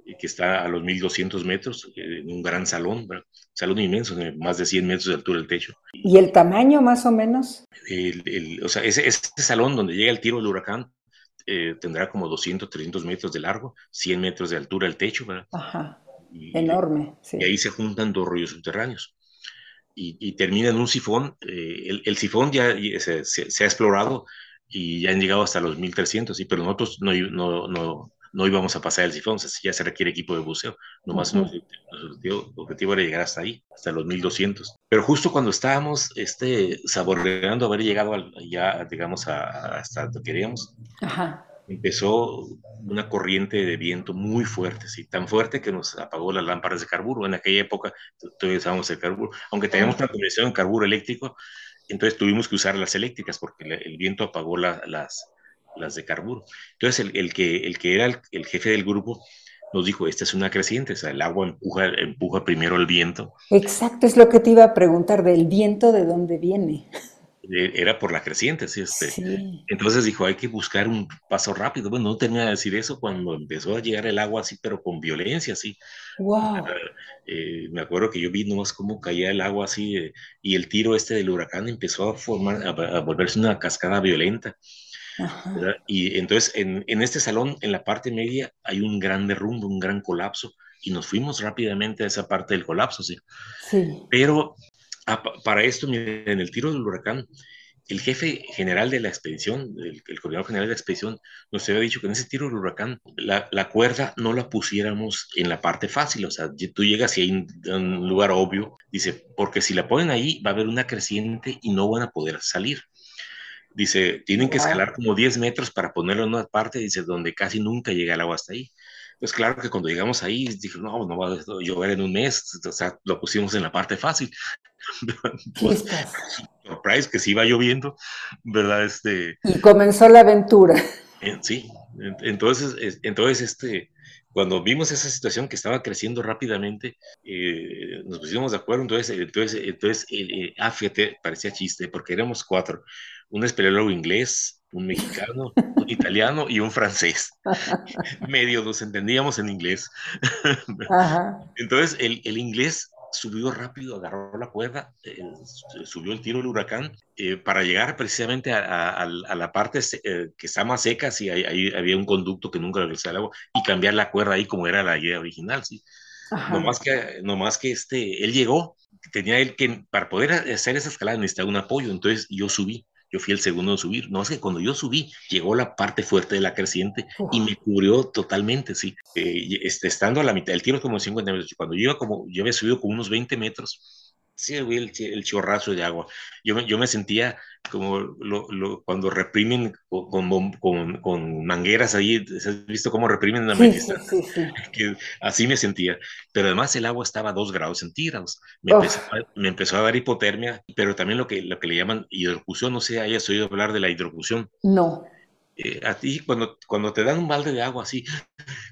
eh, que está a los 1200 metros, eh, en un gran salón, ¿verdad? salón inmenso, más de 100 metros de altura del techo. ¿Y el tamaño más o menos? El, el, o sea, ese, ese, salón donde llega el tiro del huracán eh, tendrá como 200, 300 metros de largo, 100 metros de altura el techo, ¿verdad? Ajá, y, enorme. Sí. Y ahí se juntan dos ríos subterráneos. Y, y, termina en un sifón. Eh, el, el, sifón ya se, se, se, ha explorado y ya han llegado hasta los 1300, sí, pero nosotros no, no, no, no íbamos a pasar el sifón, o sea, ya se requiere equipo de buceo. Nomás uh -huh. nuestro, objetivo, era llegar hasta ahí, hasta los 1200. Pero justo cuando estábamos este, saboreando haber llegado al, ya, digamos, a, hasta donde queríamos, Ajá empezó una corriente de viento muy fuerte, sí, tan fuerte que nos apagó las lámparas de carburo. En aquella época todavía usábamos el carburo, aunque teníamos una conexión en carburo eléctrico, entonces tuvimos que usar las eléctricas porque el viento apagó las, las de carburo. Entonces el, el que, el que era el, el, jefe del grupo nos dijo, esta es una creciente, o sea, el agua empuja, empuja primero el viento. Exacto, es lo que te iba a preguntar, del viento de dónde viene. Era por la creciente, ¿sí? Este. sí. Entonces dijo, hay que buscar un paso rápido. Bueno, no tenía que decir eso cuando empezó a llegar el agua así, pero con violencia, así. Wow. Eh, me acuerdo que yo vi nomás cómo caía el agua así, eh, y el tiro este del huracán empezó a formar, a, a volverse una cascada violenta. Y entonces en, en, este salón, en la parte media, hay un gran derrumbe, un gran colapso, y nos fuimos rápidamente a esa parte del colapso, ¿sí? Sí. Pero para esto, en el tiro del huracán, el jefe general de la expedición, el, el, coordinador general de la expedición, nos había dicho que en ese tiro del huracán la, la, cuerda no la pusiéramos en la parte fácil, o sea, tú llegas y hay un, un lugar obvio, dice, porque si la ponen ahí va a haber una creciente y no van a poder salir. Dice, tienen que escalar como 10 metros para ponerlo en una parte, dice, donde casi nunca llega el agua hasta ahí. Pues claro que cuando llegamos ahí, dije, no, no va a llover en un mes, o sea, lo pusimos en la parte fácil. pues, surprise, que sí iba lloviendo, ¿verdad? Este, y comenzó la aventura. Sí, entonces, entonces este, cuando vimos esa situación que estaba creciendo rápidamente, eh, nos pusimos de acuerdo, entonces, entonces, entonces eh, ah, fíjate, parecía chiste, porque éramos cuatro, un espeleólogo inglés, un mexicano, un italiano y un francés. Medio nos entendíamos en inglés. Ajá. Entonces, el, el, inglés subió rápido, agarró la cuerda, eh, subió el tiro del huracán eh, para llegar precisamente a, a, a la parte eh, que está más seca, si ahí, ahí, había un conducto que nunca regresaba al agua, y cambiar la cuerda ahí como era la idea original, ¿sí? No más que, no más que este, él llegó, tenía él que, para poder hacer esa escalada necesitaba un apoyo, entonces yo subí yo fui el segundo en subir. No, es que cuando yo subí, llegó la parte fuerte de la creciente y me cubrió totalmente, sí. Eh, este, estando a la mitad, el tiro como 50 metros, cuando yo iba como, yo había subido como unos 20 metros, sí, el, el chorrazo de agua. Yo me, yo me sentía como lo, lo, cuando reprimen con, con, con, mangueras ahí, ¿has visto cómo reprimen la sí, sí, sí, que Así me sentía. Pero además el agua estaba a 2 grados centígrados. Me empezó, me empezó, a dar hipotermia, pero también lo que, lo que le llaman hidrocución, no sé, hayas oído hablar de la hidrocución. No. Eh, a ti cuando, cuando te dan un balde de agua así,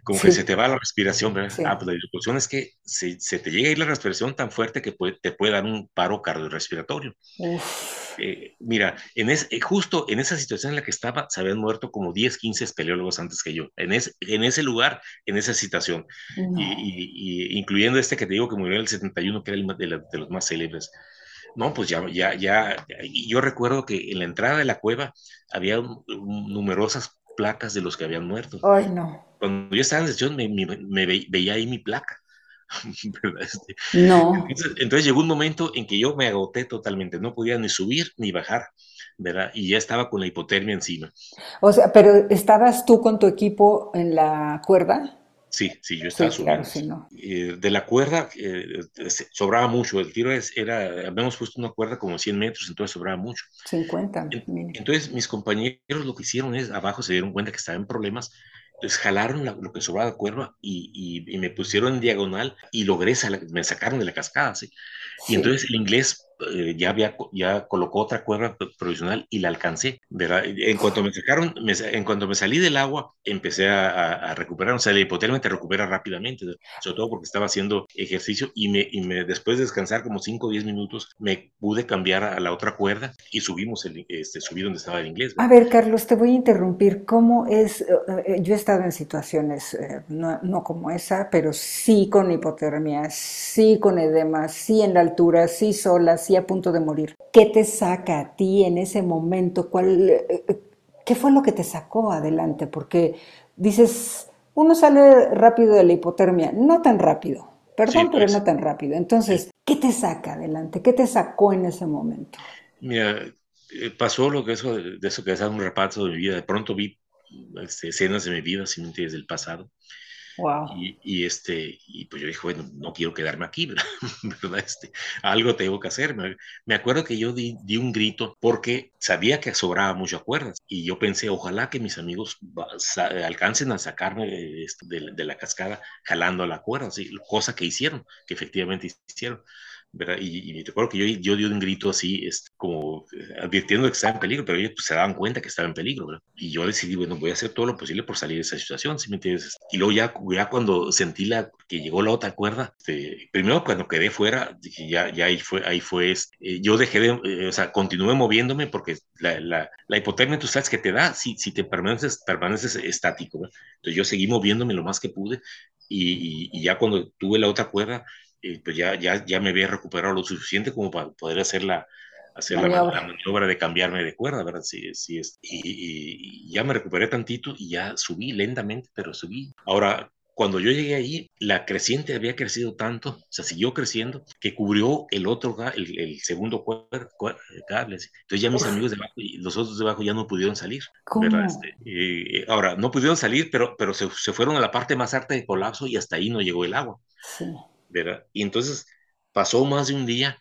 como sí. que se te va la respiración, ¿verdad? Sí. Ah, pues la hidrocución es que se, se, te llega a ir la respiración tan fuerte que puede, te puede dar un paro cardiorrespiratorio. Eh, mira, en es, eh, justo en esa situación en la que estaba, se habían muerto como 10, 15 espeleólogos antes que yo, en, es, en ese lugar, en esa situación, no. y, y, y, incluyendo este que te digo que murió en el 71, que era el de, la, de los más célebres. No, pues ya, ya, ya, yo recuerdo que en la entrada de la cueva había un, un, numerosas placas de los que habían muerto. Ay, no. Cuando yo estaba en sesión me, me, me veía ahí mi placa. Este, no. Entonces, entonces, llegó un momento en que yo me agoté totalmente, no podía ni subir ni bajar, ¿verdad? Y ya estaba con la hipotermia encima. O sea, pero ¿estabas tú con tu equipo en la cuerda? Sí, sí, yo estaba sí, claro, sí, no. eh, de la cuerda eh, sobraba mucho. El tiro era, habíamos puesto una cuerda como 100 metros, entonces sobraba mucho. 50. Entonces mis compañeros lo que hicieron es, abajo se dieron cuenta que estaban en problemas, entonces jalaron la, lo que sobraba de cuerda y, y, y, me pusieron en diagonal y logré, me sacaron de la cascada, sí. Y entonces el inglés eh, ya, había, ya colocó otra cuerda provisional y la alcancé, ¿verdad? En cuanto me sacaron, me, en cuanto me salí del agua, empecé a, a, recuperar, o sea, la hipotermia te recupera rápidamente, sobre todo porque estaba haciendo ejercicio y, me, y me, después de descansar como 5 o 10 minutos, me pude cambiar a la otra cuerda y subimos, el, este, subí donde estaba el inglés. ¿verdad? A ver, Carlos, te voy a interrumpir. ¿Cómo es? Eh, yo he estado en situaciones, eh, no, no como esa, pero sí con hipotermia, sí con edema, sí en la altura, sí sola, sí a punto de morir. ¿Qué te saca a ti en ese momento? ¿Cuál, eh, ¿Qué fue lo que te sacó adelante? Porque dices, uno sale rápido de la hipotermia, no tan rápido, perdón, sí, pues. pero no tan rápido. Entonces, ¿qué te saca adelante? ¿Qué te sacó en ese momento? Mira, eh, pasó lo que eso, de eso que es un repaso de mi vida. De pronto vi este, escenas de mi vida, simplemente desde el pasado. Wow. Y, y, este, y pues yo dije, bueno, no quiero quedarme aquí, ¿verdad? Este, algo tengo que hacer. Me, acuerdo que yo di, di, un grito porque sabía que sobraba muchas cuerdas y yo pensé, ojalá que mis amigos alcancen a sacarme este, de, de, la cascada jalando la cuerda, ¿sí? cosa que hicieron, que efectivamente hicieron. ¿Verdad? Y, y recuerdo que yo, yo di un grito así, es, como eh, advirtiendo que estaba en peligro, pero ellos pues, se daban cuenta que estaba en peligro, ¿verdad? Y yo decidí, bueno, voy a hacer todo lo posible por salir de esa situación, ¿sí me entiendes? Y luego ya, ya cuando sentí la, que llegó la otra cuerda, este, primero cuando quedé fuera, dije, ya, ya ahí fue, ahí fue, este, yo dejé de, eh, o sea, continué moviéndome porque la, la, la, hipotermia, tú sabes que te da si, si te permaneces, permaneces estático, ¿verdad? Entonces yo seguí moviéndome lo más que pude y, y, y ya cuando tuve la otra cuerda, eh, pues ya, ya, ya me había recuperado lo suficiente como para poder hacer la, hacer maniobra. La, la, maniobra de cambiarme de cuerda, ¿verdad? Sí, sí es. Y, y, ya me recuperé tantito y ya subí lentamente, pero subí. Ahora, cuando yo llegué ahí, la creciente había crecido tanto, o sea, siguió creciendo, que cubrió el otro, el, el segundo cable. Entonces ya mis Uf. amigos de abajo y los otros de abajo ya no pudieron salir. ¿verdad? Este, eh, ahora, no pudieron salir, pero, pero se, se, fueron a la parte más alta de colapso y hasta ahí no llegó el agua. Sí. ¿Verdad? Y entonces pasó más de un día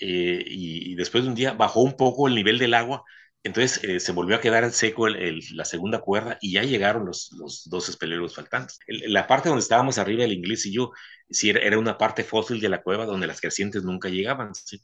eh, y, y, después de un día bajó un poco el nivel del agua, entonces eh, se volvió a quedar seco el, el, la segunda cuerda y ya llegaron los, los dos espeleros faltantes. El, la parte donde estábamos arriba, el inglés y yo, sí era, era, una parte fósil de la cueva donde las crecientes nunca llegaban, ¿sí?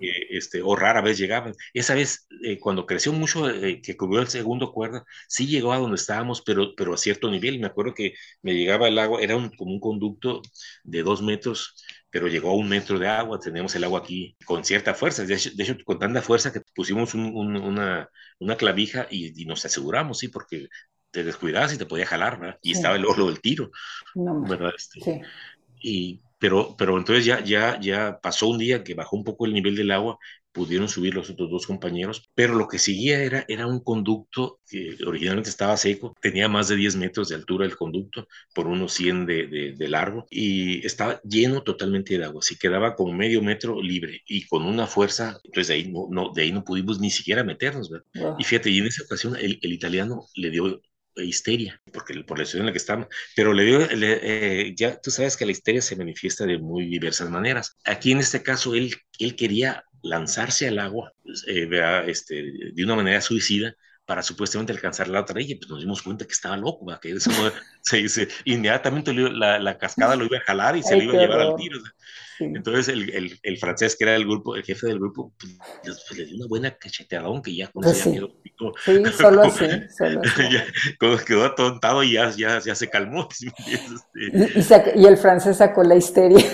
eh, este, o rara vez llegaban. Esa vez, eh, cuando creció mucho, eh, que cubrió el segundo cuerda, sí llegó a donde estábamos, pero, pero a cierto nivel. Me acuerdo que me llegaba el agua, era un, como un conducto de dos metros pero llegó a un metro de agua, tenemos el agua aquí con cierta fuerza, de hecho, de hecho con tanta fuerza que pusimos un, un, una, una, clavija y, y, nos aseguramos, sí, porque te descuidabas y te podía jalar, ¿verdad? Y sí. estaba el oro del tiro, no, ¿verdad? Este, sí. Y, pero, pero entonces ya, ya, ya pasó un día que bajó un poco el nivel del agua, pudieron subir los otros dos compañeros, pero lo que seguía era, era un conducto que originalmente estaba seco, tenía más de 10 metros de altura el conducto, por unos 100 de, de, de largo, y estaba lleno totalmente de agua, así quedaba como medio metro libre y con una fuerza, entonces de ahí no, no, de ahí no pudimos ni siquiera meternos. Y fíjate, y en esa ocasión el, el italiano le dio histeria, porque por la situación en la que estamos, pero le dio, le, eh, ya tú sabes que la histeria se manifiesta de muy diversas maneras. Aquí en este caso él, él quería lanzarse al agua eh, este, de una manera suicida para supuestamente alcanzar la otra y pues nos dimos cuenta que estaba loco, ¿va? que eso se, se, inmediatamente la, la, cascada lo iba a jalar y se lo iba a llevar al tiro. O sea. sí. Entonces el, el, el, francés, que era el grupo, el jefe del grupo, pues, pues le dio una buena cacheteadón que ya con pues sí. miedo. Sí, solo así, solo así. ya, quedó atontado y ya, ya, ya se calmó. y, y, y el francés sacó la histeria.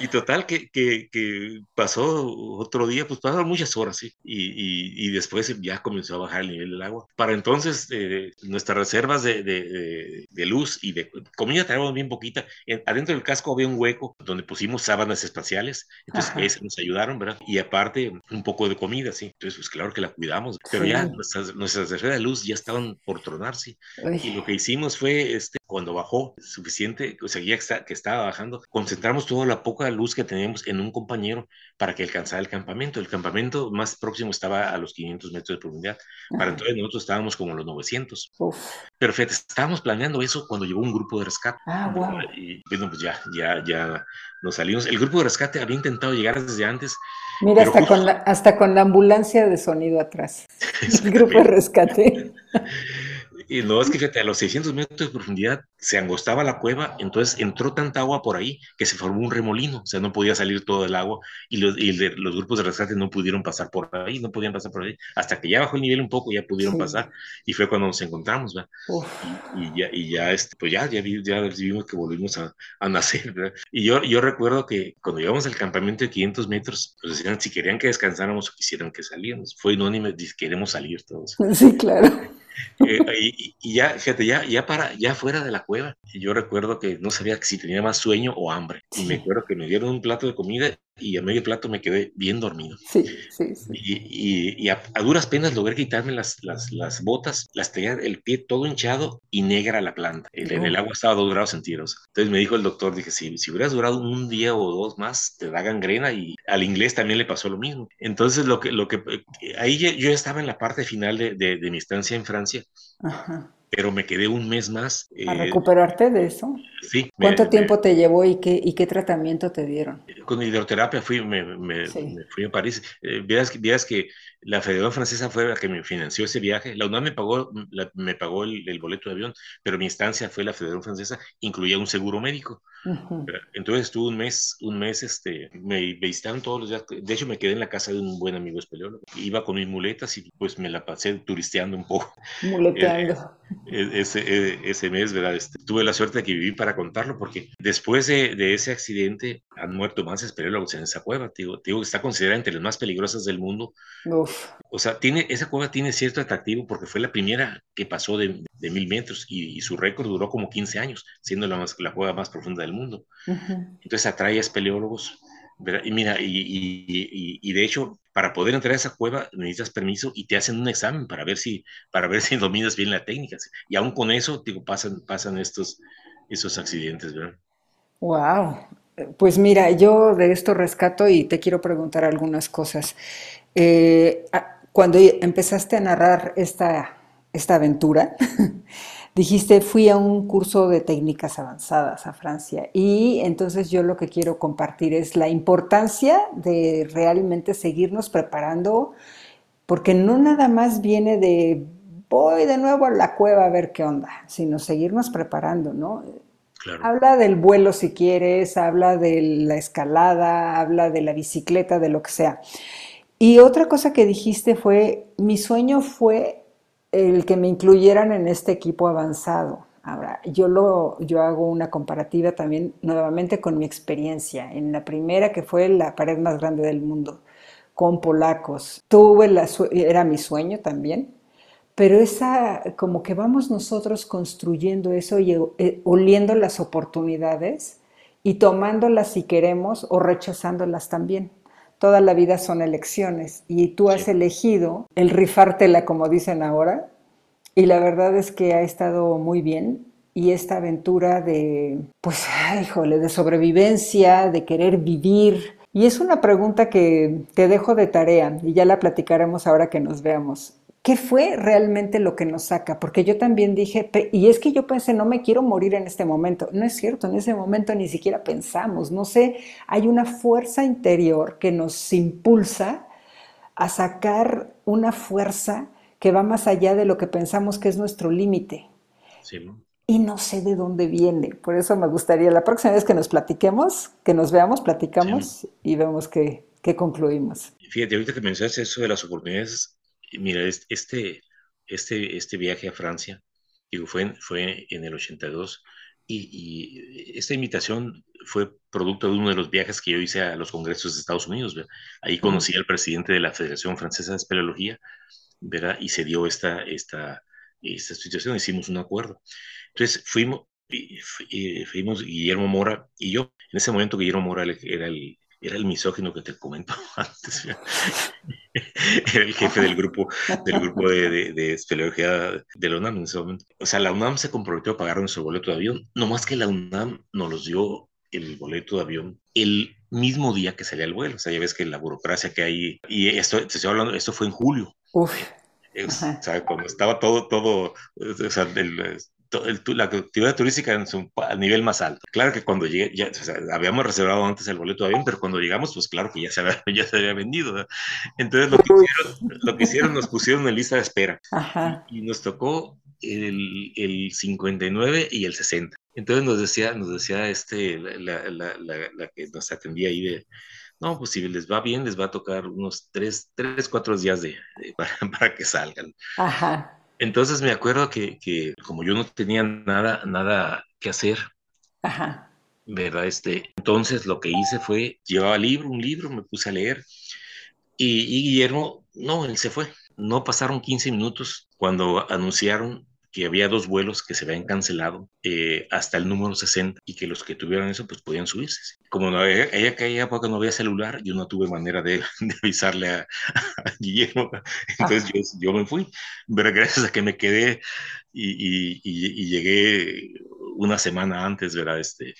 Y total, que, que, que, pasó otro día, pues pasaron muchas horas, ¿sí? Y, y, y, después ya comenzó a bajar el nivel del agua. Para entonces, eh, nuestras reservas de, de, de, luz y de comida teníamos bien poquita. En, adentro del casco había un hueco donde pusimos sábanas espaciales, entonces esas nos ayudaron, ¿verdad? Y aparte, un poco de comida, ¿sí? Entonces, pues claro que la cuidamos, pero sí. ya nuestras, nuestras reservas de luz ya estaban por tronarse. Y lo que hicimos fue, este, cuando bajó suficiente, o sea, ya que estaba bajando, concentramos toda la poca luz que teníamos en un compañero para que alcanzara el campamento. El campamento más próximo estaba a los 500 metros de profundidad. Para entonces nosotros estábamos como a los 900. Uf. Pero fíjate, estábamos planeando eso cuando llegó un grupo de rescate. Ah, wow. Y bueno, pues ya, ya, ya nos salimos. El grupo de rescate había intentado llegar desde antes. Mira, hasta, justo... con la, hasta con la ambulancia de sonido atrás. El grupo de rescate. Y no, es que fíjate, a los 600 metros de profundidad se angostaba la cueva, entonces entró tanta agua por ahí que se formó un remolino, o sea, no podía salir todo el agua y los, y los grupos de rescate no pudieron pasar por ahí, no podían pasar por ahí, hasta que ya bajó el nivel un poco, ya pudieron sí. pasar y fue cuando nos encontramos, ¿verdad? Y, y, ya, y ya, este, pues ya, ya, ya vimos que volvimos a, a nacer, ¿verdad? Y yo, yo recuerdo que cuando llegamos al campamento de 500 metros, pues decían si querían que descansáramos o quisieran que saliéramos, fue unánime, queremos salir todos. Sí, claro. Eh, y, y, ya, fíjate, ya, ya, para, ya fuera de la cueva, yo recuerdo que no sabía si tenía más sueño o hambre. Sí. Y me acuerdo que me dieron un plato de comida y a medio plato me quedé bien dormido. Sí, sí, sí. Y, y, y a, a, duras penas logré quitarme las, las, las, botas, las tenía el pie todo hinchado y negra la planta. El, oh. En el agua estaba a dos grados centígrados. Entonces me dijo el doctor, dije, si, si hubieras durado un día o dos más, te da gangrena y al inglés también le pasó lo mismo. Entonces lo que, lo que ahí yo estaba en la parte final de, de, de mi estancia en Francia. Ajá pero me quedé un mes más. ¿A eh, recuperarte de eso? Sí. ¿Cuánto me, tiempo me, te llevó y qué, y qué tratamiento te dieron? Con hidroterapia fui, me, me sí. fui a París. Eh, vieras, vieras, que la Federación Francesa fue la que me financió ese viaje. La UNAM me pagó, la, me pagó el, el, boleto de avión, pero mi instancia fue la Federación Francesa, incluía un seguro médico. Entonces estuve un mes, un mes, este, me visitaron todos los días. De hecho, me quedé en la casa de un buen amigo espeleólogo. Iba con mis muletas y pues me la pasé turisteando un poco. Muleteando. Eh, eh, ese, eh, ese mes, ¿verdad? Este, tuve la suerte de que viví para contarlo porque después de, de ese accidente han muerto más espeleólogos en esa cueva. Digo, digo que está considerada entre las más peligrosas del mundo. Uf. O sea, tiene, esa cueva tiene cierto atractivo porque fue la primera que pasó de, de mil metros y, y, su récord duró como 15 años, siendo la, más, la cueva más profunda del mundo. Entonces atrae a espeleólogos. Y mira, y, y, y, de hecho, para poder entrar a esa cueva necesitas permiso y te hacen un examen para ver si, para ver si dominas bien la técnica. Y aún con eso, digo, pasan, pasan estos, estos accidentes, ¿verdad? Wow. Pues mira, yo de esto rescato y te quiero preguntar algunas cosas. Eh, cuando empezaste a narrar esta, esta aventura, Dijiste, fui a un curso de técnicas avanzadas a Francia y entonces yo lo que quiero compartir es la importancia de realmente seguirnos preparando, porque no nada más viene de voy de nuevo a la cueva a ver qué onda, sino seguirnos preparando, ¿no? Habla del vuelo si quieres, habla de la escalada, habla de la bicicleta, de lo que sea. Y otra cosa que dijiste fue, mi sueño fue el que me incluyeran en este equipo avanzado. Ahora, yo, lo, yo hago una comparativa también nuevamente con mi experiencia. En la primera, que fue la pared más grande del mundo, con polacos. Tuve la era mi sueño también, pero esa, como que vamos nosotros construyendo eso y eh, oliendo las oportunidades y tomándolas si queremos o rechazándolas también toda la vida son elecciones y tú has elegido el rifártela, como dicen ahora, y la verdad es que ha estado muy bien. Y esta aventura de, pues, híjole, de sobrevivencia, de querer vivir. Y es una pregunta que te dejo de tarea y ya la platicaremos ahora que nos veamos. ¿Qué fue realmente lo que nos saca? Porque yo también dije, y es que yo pensé, no me quiero morir en este momento. No es cierto, en ese momento ni siquiera pensamos, no sé, hay una fuerza interior que nos impulsa a sacar una fuerza que va más allá de lo que pensamos que es nuestro límite. Y no sé de dónde viene. Por eso me gustaría la próxima vez que nos platiquemos, que nos veamos, platicamos y vemos qué, qué concluimos. Fíjate, ahorita que mencionaste eso de las oportunidades, mira, este, este, este viaje a Francia, digo, fue, fue en el 82, y, y, esta invitación fue producto de uno de los viajes que yo hice a los congresos de Estados Unidos. Ahí conocí al presidente de la Federación Francesa de Espeleología, ¿verdad? Y se dio esta, esta, esta situación, hicimos un acuerdo. Entonces fuimos, fuimos Guillermo Mora y yo. En ese momento Guillermo Mora era el, era el misógino que te comento antes. era el jefe del grupo, del grupo de, de, de, de la UNAM en ese momento. O sea, la UNAM se comprometió a pagar nuestro boleto de avión, no más que la UNAM nos los dio el boleto de avión el mismo día que salía el vuelo. O sea, ya ves que la burocracia que hay, y esto, te estoy hablando, esto fue en julio. Uf. o sea, cuando estaba todo, todo, o sea, el, la actividad turística en su, a nivel más alto. Claro que cuando llegué, ya, o sea, habíamos reservado antes el boleto de avión, pero cuando llegamos, pues claro que ya se había, ya se había vendido. Entonces lo que, hicieron, lo que hicieron, nos pusieron en lista de espera. Ajá. Y, nos tocó el, el 59 y el 60. Entonces nos decía, nos decía este, la, la, la, la que nos atendía ahí de, no, pues si les va bien, les va a tocar unos tres, tres cuatro días de, para, para, que salgan. Ajá. Entonces me acuerdo que, que, como yo no tenía nada, nada que hacer, Ajá. ¿verdad? Este, entonces lo que hice fue, llevaba libro, un libro, me puse a leer y, y Guillermo, no, él se fue. No pasaron 15 minutos cuando anunciaron que había dos vuelos que se habían cancelado eh, hasta el número 60 y que los que tuvieran eso pues podían subirse. Como no había, ella que época no había celular, yo no tuve manera de, de avisarle a, a, Guillermo, entonces yo, yo, me fui, pero gracias a que me quedé y, y, y, llegué una semana antes, ¿verdad? Este,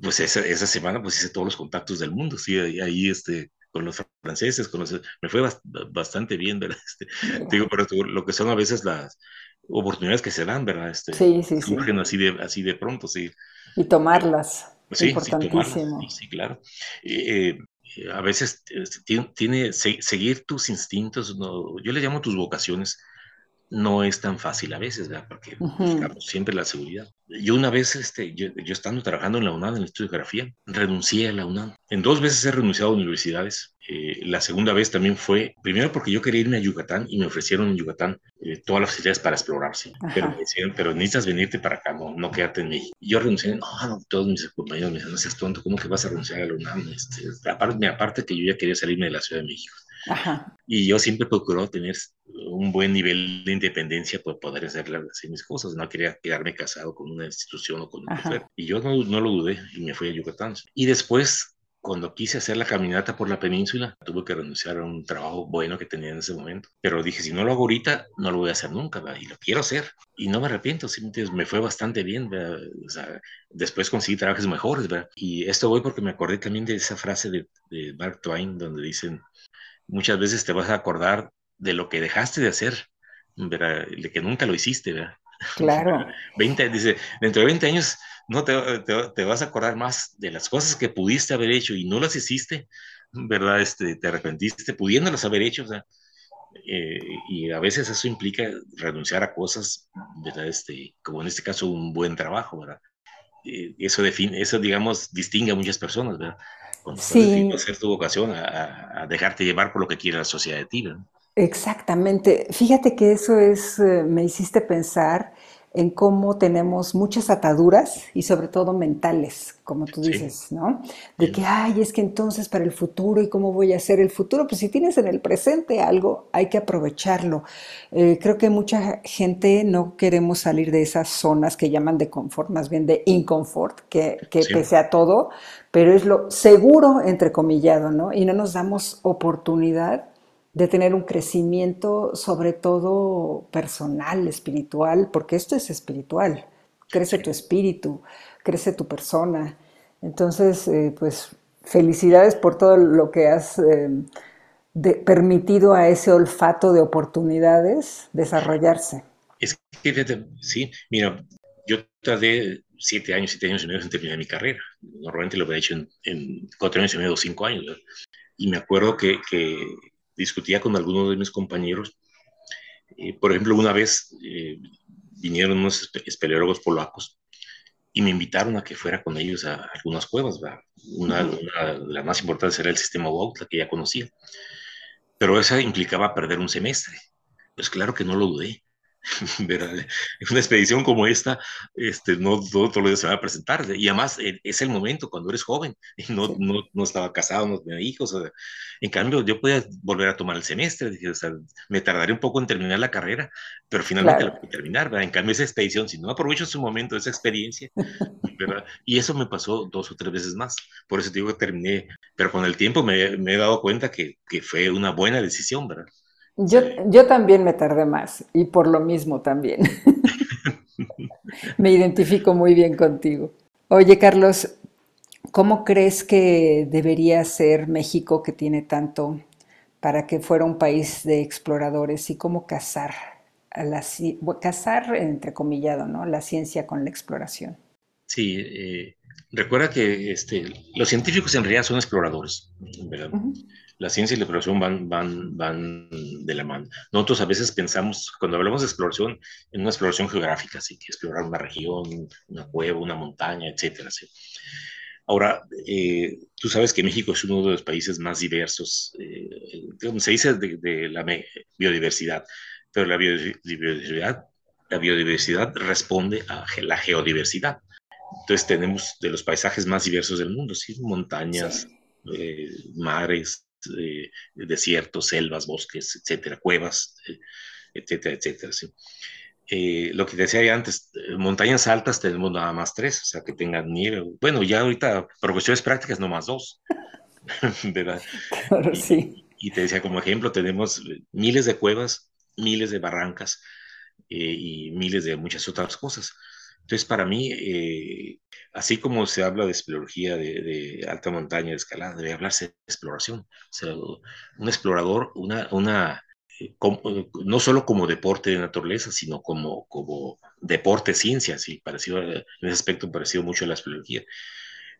pues esa, esa, semana pues hice todos los contactos del mundo, sí, ahí, ahí este, con los franceses, con los, me fue bastante bien, ¿verdad? Este, digo, pero lo que son a veces las, oportunidades que se dan, ¿verdad? Este, sí, sí, surgen así de, así de pronto, sí. Y tomarlas. Sí, importantísimo. Sí, sí, claro. Eh, eh, a veces tiene, tiene, seguir tus instintos, no, yo le llamo tus vocaciones, no es tan fácil a veces, ¿verdad? Porque buscamos siempre la seguridad. Yo una vez, este, yo, yo, estando trabajando en la UNAM, en el Estudio de Geografía, renuncié a la UNAM. En dos veces he renunciado a universidades. Eh, la segunda vez también fue, primero porque yo quería irme a Yucatán y me ofrecieron en Yucatán eh, todas las facilidades para explorarse. Pero me decían, pero necesitas venirte para acá, no, no quedarte en México. Y yo renuncié, no, no, todos mis compañeros me decían, no seas tonto, ¿cómo que vas a renunciar a la UNAM? Este, aparte, aparte que yo ya quería salirme de la Ciudad de México. Ajá. Y yo siempre procuró tener un buen nivel de independencia para poder hacer, hacer, mis cosas. No quería quedarme casado con una institución o con un mujer. Y yo no, no, lo dudé y me fui a Yucatán. Y después, cuando quise hacer la caminata por la península, tuve que renunciar a un trabajo bueno que tenía en ese momento. Pero dije, si no lo hago ahorita, no lo voy a hacer nunca, ¿verdad? y lo quiero hacer. Y no me arrepiento, simplemente me fue bastante bien. O sea, después conseguí trabajos mejores. ¿verdad? Y esto voy porque me acordé también de esa frase de, de Mark Twain, donde dicen, muchas veces te vas a acordar de lo que dejaste de hacer, ¿verdad? de que nunca lo hiciste, ¿verdad? Claro. 20, dice, dentro de 20 años no te, te, vas a acordar más de las cosas que pudiste haber hecho y no las hiciste, ¿verdad? Este, te arrepentiste pudiéndolas haber hecho, o sea, eh, y a veces eso implica renunciar a cosas, ¿verdad? Este, como en este caso un buen trabajo, ¿verdad? Eh, eso define, eso digamos distingue a muchas personas, ¿verdad? Cuando sí. hacer tu vocación a, a, dejarte llevar por lo que quiere la sociedad de ti, ¿verdad? Exactamente. Fíjate que eso es, eh, me hiciste pensar en cómo tenemos muchas ataduras y sobre todo mentales, como tú dices, ¿no? De que, ay, es que entonces para el futuro y cómo voy a hacer el futuro, pues si tienes en el presente algo, hay que aprovecharlo. Eh, creo que mucha gente no queremos salir de esas zonas que llaman de confort, más bien de inconfort, que, que pese a todo, pero es lo seguro, entrecomillado, ¿no? Y no nos damos oportunidad de tener un crecimiento sobre todo personal, espiritual, porque esto es espiritual, crece tu espíritu, crece tu persona. Entonces, eh, pues felicidades por todo lo que has eh, permitido a ese olfato de oportunidades desarrollarse. Es que, sí, mira, yo tardé siete años, siete años y medio en terminar mi carrera. Normalmente lo había hecho en, cuatro años y medio, cinco años. Y me acuerdo que, que discutía con algunos de mis compañeros. Eh, por ejemplo, una vez eh, vinieron unos espeleólogos polacos y me invitaron a que fuera con ellos a algunas cuevas. Una, una, de las más importantes era el sistema la que ya conocía. Pero esa implicaba perder un semestre. Pues claro que no lo dudé. ¿verdad? Una expedición como esta, este, no, todos los días se va a presentar. Y además eh, es el momento cuando eres joven y no, no, no, estaba casado, no tenía hijos. en cambio, yo podía volver a tomar el semestre. Dije, o sea, me tardaré un poco en terminar la carrera, pero finalmente la pude terminar. ¿verdad? En cambio, esa expedición, si no aprovecho su momento, esa experiencia, ¿verdad? y eso me pasó dos o tres veces más. Por eso digo que terminé, pero con el tiempo me, me he dado cuenta que, que fue una buena decisión, ¿verdad? Yo, yo también me tardé más y por lo mismo también. me identifico muy bien contigo. Oye, Carlos, ¿cómo crees que debería ser México que tiene tanto para que fuera un país de exploradores y cómo casar, a la, casar entrecomillado, ¿no? La ciencia con la exploración. Sí, eh, recuerda que este, los científicos en realidad son exploradores, ¿verdad? la ciencia y la exploración van, van, van de la mano. Nosotros a veces pensamos, cuando hablamos de exploración, en una exploración geográfica, así que explorar una región, una cueva, una montaña, etcétera. ¿sí? Ahora, eh, tú sabes que México es uno de los países más diversos, eh, se dice de, la biodiversidad, pero la biodiversidad, la biodiversidad responde a la geodiversidad. Entonces tenemos de los paisajes más diversos del mundo, ¿sí? montañas, eh, mares, eh, desiertos, selvas, bosques, etcétera, cuevas, eh, etcétera, etcétera. ¿sí? Eh, lo que decía antes, montañas altas tenemos nada más tres, o sea, que tengan nieve. Bueno, ya ahorita, por cuestiones prácticas, no más dos. ¿Verdad? Claro, sí. Y, te decía, como ejemplo, tenemos miles de cuevas, miles de barrancas y miles de muchas otras cosas. Entonces, para mí, eh, así como se habla de espeleología de, alta montaña, de escalada, debe hablarse de exploración. O sea, un explorador, una, una eh, no solo como deporte de naturaleza, sino como, como deporte ciencia, sí, parecido, en ese aspecto parecido mucho a la espeleología.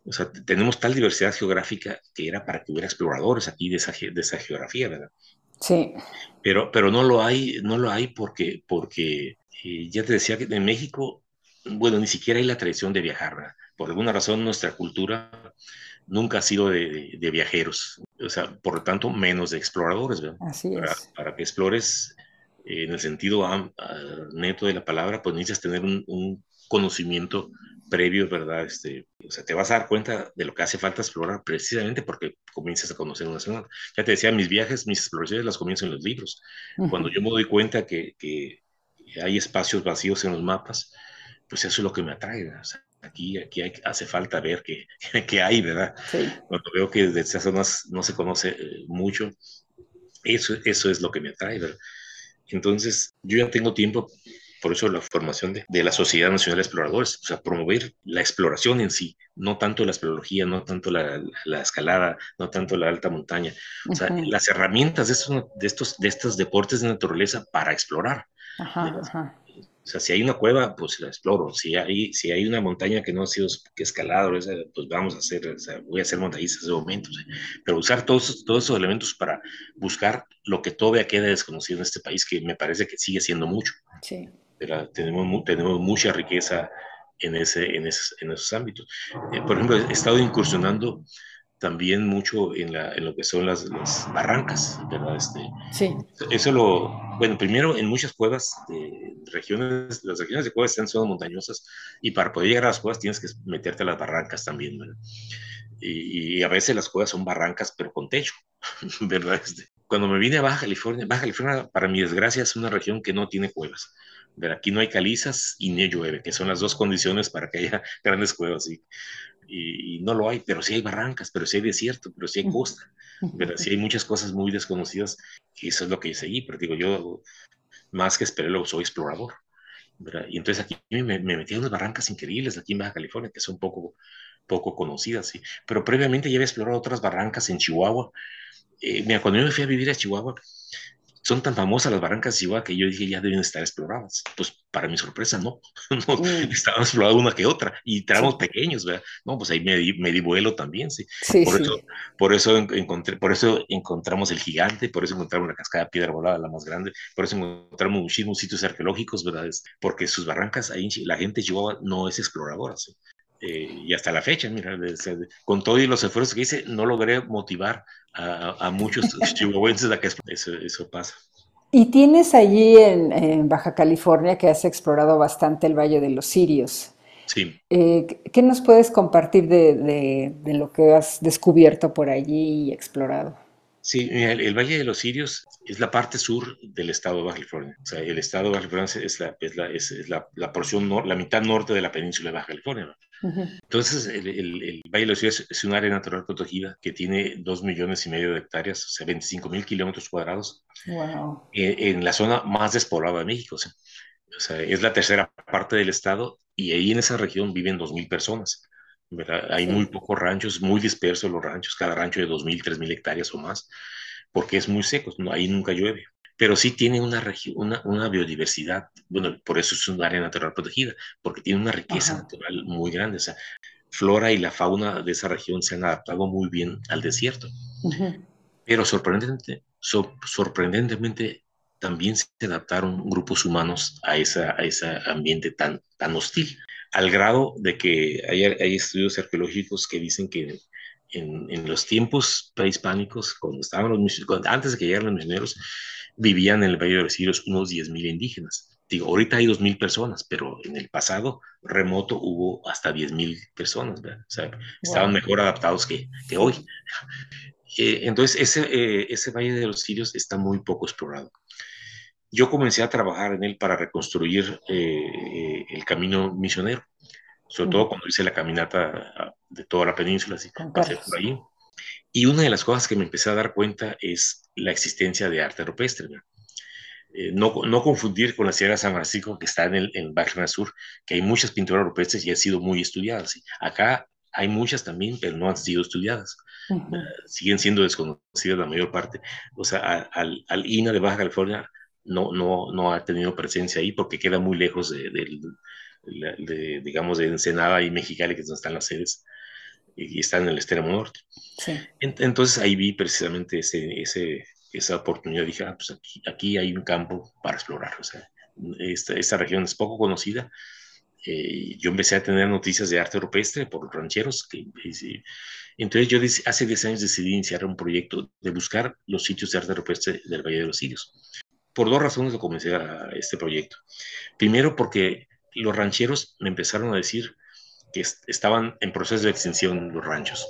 O sea, tenemos tal diversidad geográfica que era para que hubiera exploradores aquí de esa, de esa geografía, ¿verdad? Sí. Pero, pero no lo hay, no lo hay porque, porque eh, ya te decía que en México bueno, ni siquiera hay la tradición de viajar, ¿verdad? Por alguna razón nuestra cultura nunca ha sido de, de, viajeros, o sea, por lo tanto, menos de exploradores, ¿verdad? Así para, es. Para, que explores eh, en el sentido am, neto de la palabra, pues necesitas tener un, un conocimiento previo, ¿verdad? Este, o sea, te vas a dar cuenta de lo que hace falta explorar precisamente porque comienzas a conocer una zona. Ya te decía, mis viajes, mis exploraciones las comienzo en los libros. Uh -huh. Cuando yo me doy cuenta que, que, hay espacios vacíos en los mapas, pues eso es lo que me atrae. O sea, aquí, aquí hay, hace falta ver qué, qué hay, ¿verdad? Sí. Cuando veo que de estas zonas no se conoce eh, mucho, eso, eso es lo que me atrae, ¿verdad? Entonces, yo ya tengo tiempo por eso la formación de, de, la Sociedad Nacional de Exploradores, o sea, promover la exploración en sí, no tanto la espeleología, no tanto la, la, la escalada, no tanto la alta montaña, o sea, uh -huh. las herramientas de estos, de, estos, de estos deportes de naturaleza para explorar. Ajá, ajá. O sea, si hay una cueva, pues la exploro. Si hay, si hay una montaña que no ha sido escalada, pues vamos a hacer, o sea, voy a hacer montañistas de momento. O sea, pero usar todos, todos esos elementos para buscar lo que todavía queda desconocido en este país, que me parece que sigue siendo mucho. Sí. Pero tenemos, tenemos mucha riqueza en, ese, en, esos, en esos ámbitos. Eh, por ejemplo, he estado incursionando también mucho en, la, en lo que son las, las, barrancas, ¿verdad? Este, sí. Eso lo, bueno, primero en muchas cuevas, de regiones, las regiones de cuevas están zonas montañosas y para poder llegar a las cuevas tienes que meterte a las barrancas también, ¿verdad? Y, y a veces las cuevas son barrancas pero con techo, ¿verdad? Este, cuando me vine a Baja California, Baja California para mi desgracia es una región que no tiene cuevas. ¿verdad? Aquí no hay calizas y ni llueve, que son las dos condiciones para que haya grandes cuevas. Y, y, y, no lo hay, pero sí hay barrancas, pero sí hay desierto, pero sí hay costa, ¿verdad? Sí hay muchas cosas muy desconocidas y eso es lo que yo seguí, pero digo, yo más que esperarlo, soy explorador, ¿verdad? Y entonces aquí me, me metí en unas barrancas increíbles aquí en Baja California, que son poco, poco conocidas, ¿sí? Pero previamente ya había explorado otras barrancas en Chihuahua. Eh, mira, cuando yo me fui a vivir a Chihuahua, son tan famosas las barrancas de Chihuahua que yo dije ya deben estar exploradas. Pues para mi sorpresa, no, no mm. estaban exploradas una que otra y tramos sí. pequeños, ¿verdad? No, pues ahí me di, me di vuelo también, sí. sí por, sí. Eso, por, eso encontré, por eso encontramos el gigante, por eso encontramos la cascada de piedra volada, la más grande, por eso encontramos muchísimos sitios arqueológicos, ¿verdad? Porque sus barrancas, ahí la gente Chihuahua no es exploradora, ¿sí? Eh, y hasta la fecha, mira, con todo y los esfuerzos que hice, no logré motivar a, a muchos chihuahuenses a que eso, eso pasa. Y tienes allí en, en, Baja California que has explorado bastante el Valle de los Sirios. Sí. Eh, ¿Qué nos puedes compartir de, de, de, lo que has descubierto por allí y explorado? Sí, el, el, Valle de los Sirios es la parte sur del estado de Baja California. O sea, el estado de Baja California es la, es la, es, es la, la porción, nor, la mitad norte de la península de Baja California. Uh -huh. Entonces, el, el, el, Valle de los Sirios es un área natural protegida que tiene dos millones y medio de hectáreas, o sea, 25 mil kilómetros cuadrados, wow. en, en, la zona más despoblada de México. O sea, o sea, es la tercera parte del estado y ahí en esa región viven dos mil personas. ¿verdad? Hay sí. muy pocos ranchos, muy dispersos los ranchos, cada rancho de 2.000, 3.000 hectáreas o más, porque es muy seco, no, ahí nunca llueve. Pero sí tiene una, una, una, biodiversidad, bueno, por eso es un área natural protegida, porque tiene una riqueza Ajá. natural muy grande. O sea, flora y la fauna de esa región se han adaptado muy bien al desierto. Uh -huh. Pero sorprendentemente, so, sorprendentemente también se adaptaron grupos humanos a, esa, a ese ambiente tan, tan hostil al grado de que hay, hay estudios arqueológicos que dicen que en, en, los tiempos prehispánicos, cuando estaban los cuando, antes de que llegaran los misioneros, vivían en el Valle de los Sirios unos 10.000 indígenas. Digo, ahorita hay 2.000 personas, pero en el pasado remoto hubo hasta 10.000 personas, ¿verdad? O sea, wow. estaban mejor adaptados que, que hoy. Eh, entonces, ese, eh, ese Valle de los Sirios está muy poco explorado yo comencé a trabajar en él para reconstruir eh, el camino misionero, sobre todo cuando hice la caminata de toda la península, así pasé por ahí. Y una de las cosas que me empecé a dar cuenta es la existencia de arte rupestre. Eh, no, no, confundir con la Sierra San Francisco, que está en el en Baja Sur, que hay muchas pinturas rupestres y han sido muy estudiadas. ¿sí? Acá hay muchas también, pero no han sido estudiadas. Uh -huh. uh, siguen siendo desconocidas la mayor parte. O sea, a, al, al INA de Baja California no, no, no ha tenido presencia ahí porque queda muy lejos de, de, de, de digamos, de Ensenada y Mexicali, que es donde están las sedes, y, están en el extremo norte. Sí. Entonces ahí vi precisamente ese, ese, esa oportunidad. Dije, ah, pues aquí, aquí hay un campo para explorar. O sea, esta, esta región es poco conocida eh, yo empecé a tener noticias de arte rupestre por rancheros. Que, entonces yo hace 10 años decidí iniciar un proyecto de buscar los sitios de arte rupestre del Valle de los Sirios. Por dos razones lo comencé a este proyecto. Primero porque los rancheros me empezaron a decir que estaban en proceso de extinción los ranchos.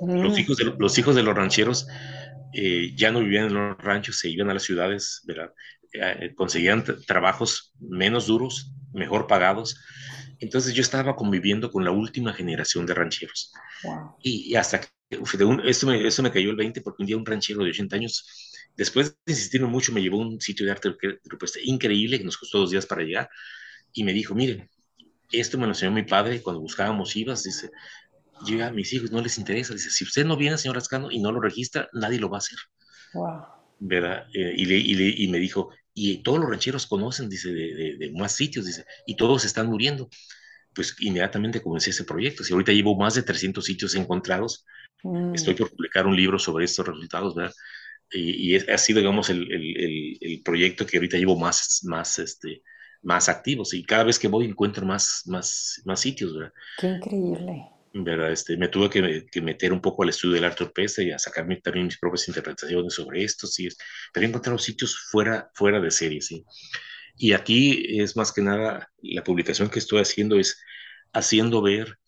Los, mm. hijos de, los hijos de los rancheros eh, ya no vivían en los ranchos, se iban a las ciudades, ¿verdad? Eh, conseguían trabajos menos duros, mejor pagados. Entonces yo estaba conviviendo con la última generación de rancheros. Y, hasta que esto, me, cayó el 20 porque un día un ranchero de 80 años, después de insistirme mucho, me llevó a un sitio de arte increíble que nos costó dos días para llegar y me dijo, miren, esto me lo enseñó mi padre cuando buscábamos IVAs, dice, llega a mis hijos, no les interesa, dice, si usted no viene, señor Ascano, y no lo registra, nadie lo va a hacer. Wow. ¿Verdad? Eh, y, le, y, y, me dijo, y todos los rancheros conocen, dice, de, de, más sitios, dice, y todos están muriendo. Pues inmediatamente comencé ese proyecto. Si ahorita llevo más de 300 sitios encontrados, mm. estoy por publicar un libro sobre estos resultados, ¿verdad? Y, y ha sido, digamos, el, el, el, proyecto que ahorita llevo más, más, este, más activos y cada vez que voy encuentro más, más, más sitios, ¿verdad? Qué increíble. ¿verdad? Este, me tuve que, que, meter un poco al estudio del arte orquesta y a sacarme también mis propias interpretaciones sobre esto, sí, pero he encontrado sitios fuera, fuera de serie, sí. Y aquí es más que nada, la publicación que estoy haciendo es haciendo ver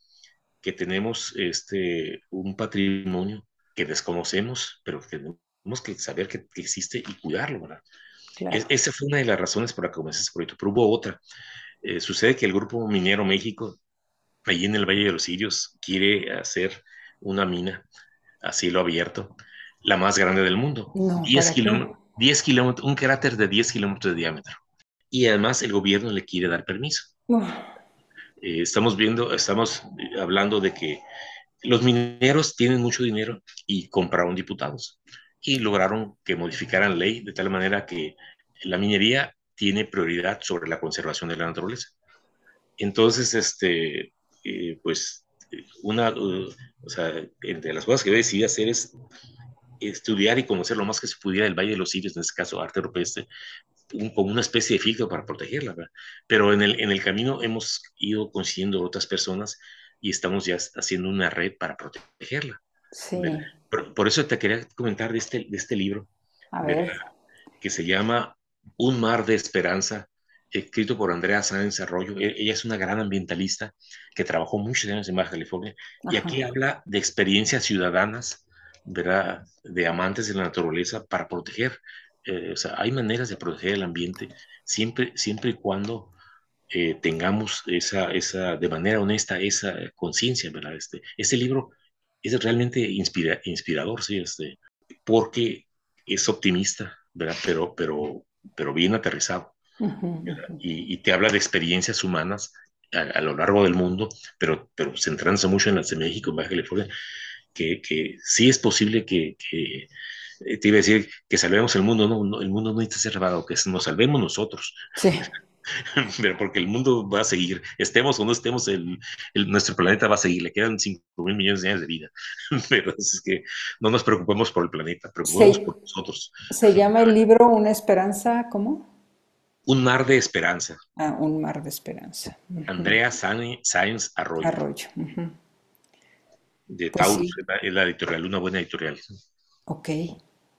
que tenemos este, un patrimonio que desconocemos, pero que tenemos que saber que, que existe y cuidarlo, ¿verdad? Esa fue una de las razones por la que comencé este proyecto, pero hubo otra. Eh, sucede que el Grupo Minero México, allí en el Valle de los Sirios, quiere hacer una mina a cielo abierto, la más grande del mundo. 10 kilómetros, un cráter de 10 kilómetros de diámetro. Y además el gobierno le quiere dar permiso. Eh, estamos viendo, estamos hablando de que los mineros tienen mucho dinero y compraron diputados y lograron que modificaran ley de tal manera que la minería tiene prioridad sobre la conservación de la naturaleza. Entonces, este, eh, pues, una, uh, o sea, entre las cosas que yo decidí hacer es estudiar y conocer lo más que se pudiera del Valle de los Sirios, en este caso arte rupestre, como una especie de filtro para protegerla. ¿verdad? Pero en el, en el camino hemos ido consiguiendo otras personas y estamos ya haciendo una red para protegerla. Sí. Por, eso te quería comentar de este, de este libro, que se llama Un mar de esperanza, escrito por Andrea Sáenz Arroyo. E, ella es una gran ambientalista que trabajó muchos años en Baja California y aquí habla de experiencias ciudadanas, ¿verdad? de amantes de la naturaleza para proteger. Eh, o sea, hay maneras de proteger el ambiente siempre, siempre y cuando eh, tengamos esa, esa, de manera honesta esa conciencia, ¿verdad? Este, este libro es realmente inspira, inspirador, sí, este, porque es optimista, ¿verdad? Pero, pero, pero bien aterrizado. y, y, te habla de experiencias humanas a, lo largo del mundo, pero, pero centrándose mucho en las de México, en Baja California, que, que sí es posible que, que, eh, te iba a decir que salvemos el mundo, no, no el mundo no ser salvado, que nos salvemos nosotros. Sí. pero porque el mundo va a seguir, estemos o no estemos, el, nuestro planeta va a seguir, le quedan 5 mil millones de años de vida, pero es que no nos preocupemos por el planeta, preocupemos por nosotros. ¿Se llama el libro Una esperanza, cómo? Un mar de esperanza. Ah, un mar de esperanza. Andrea Sáenz Arroyo. Arroyo. De pues Taurus, es la editorial, una buena editorial. Ok.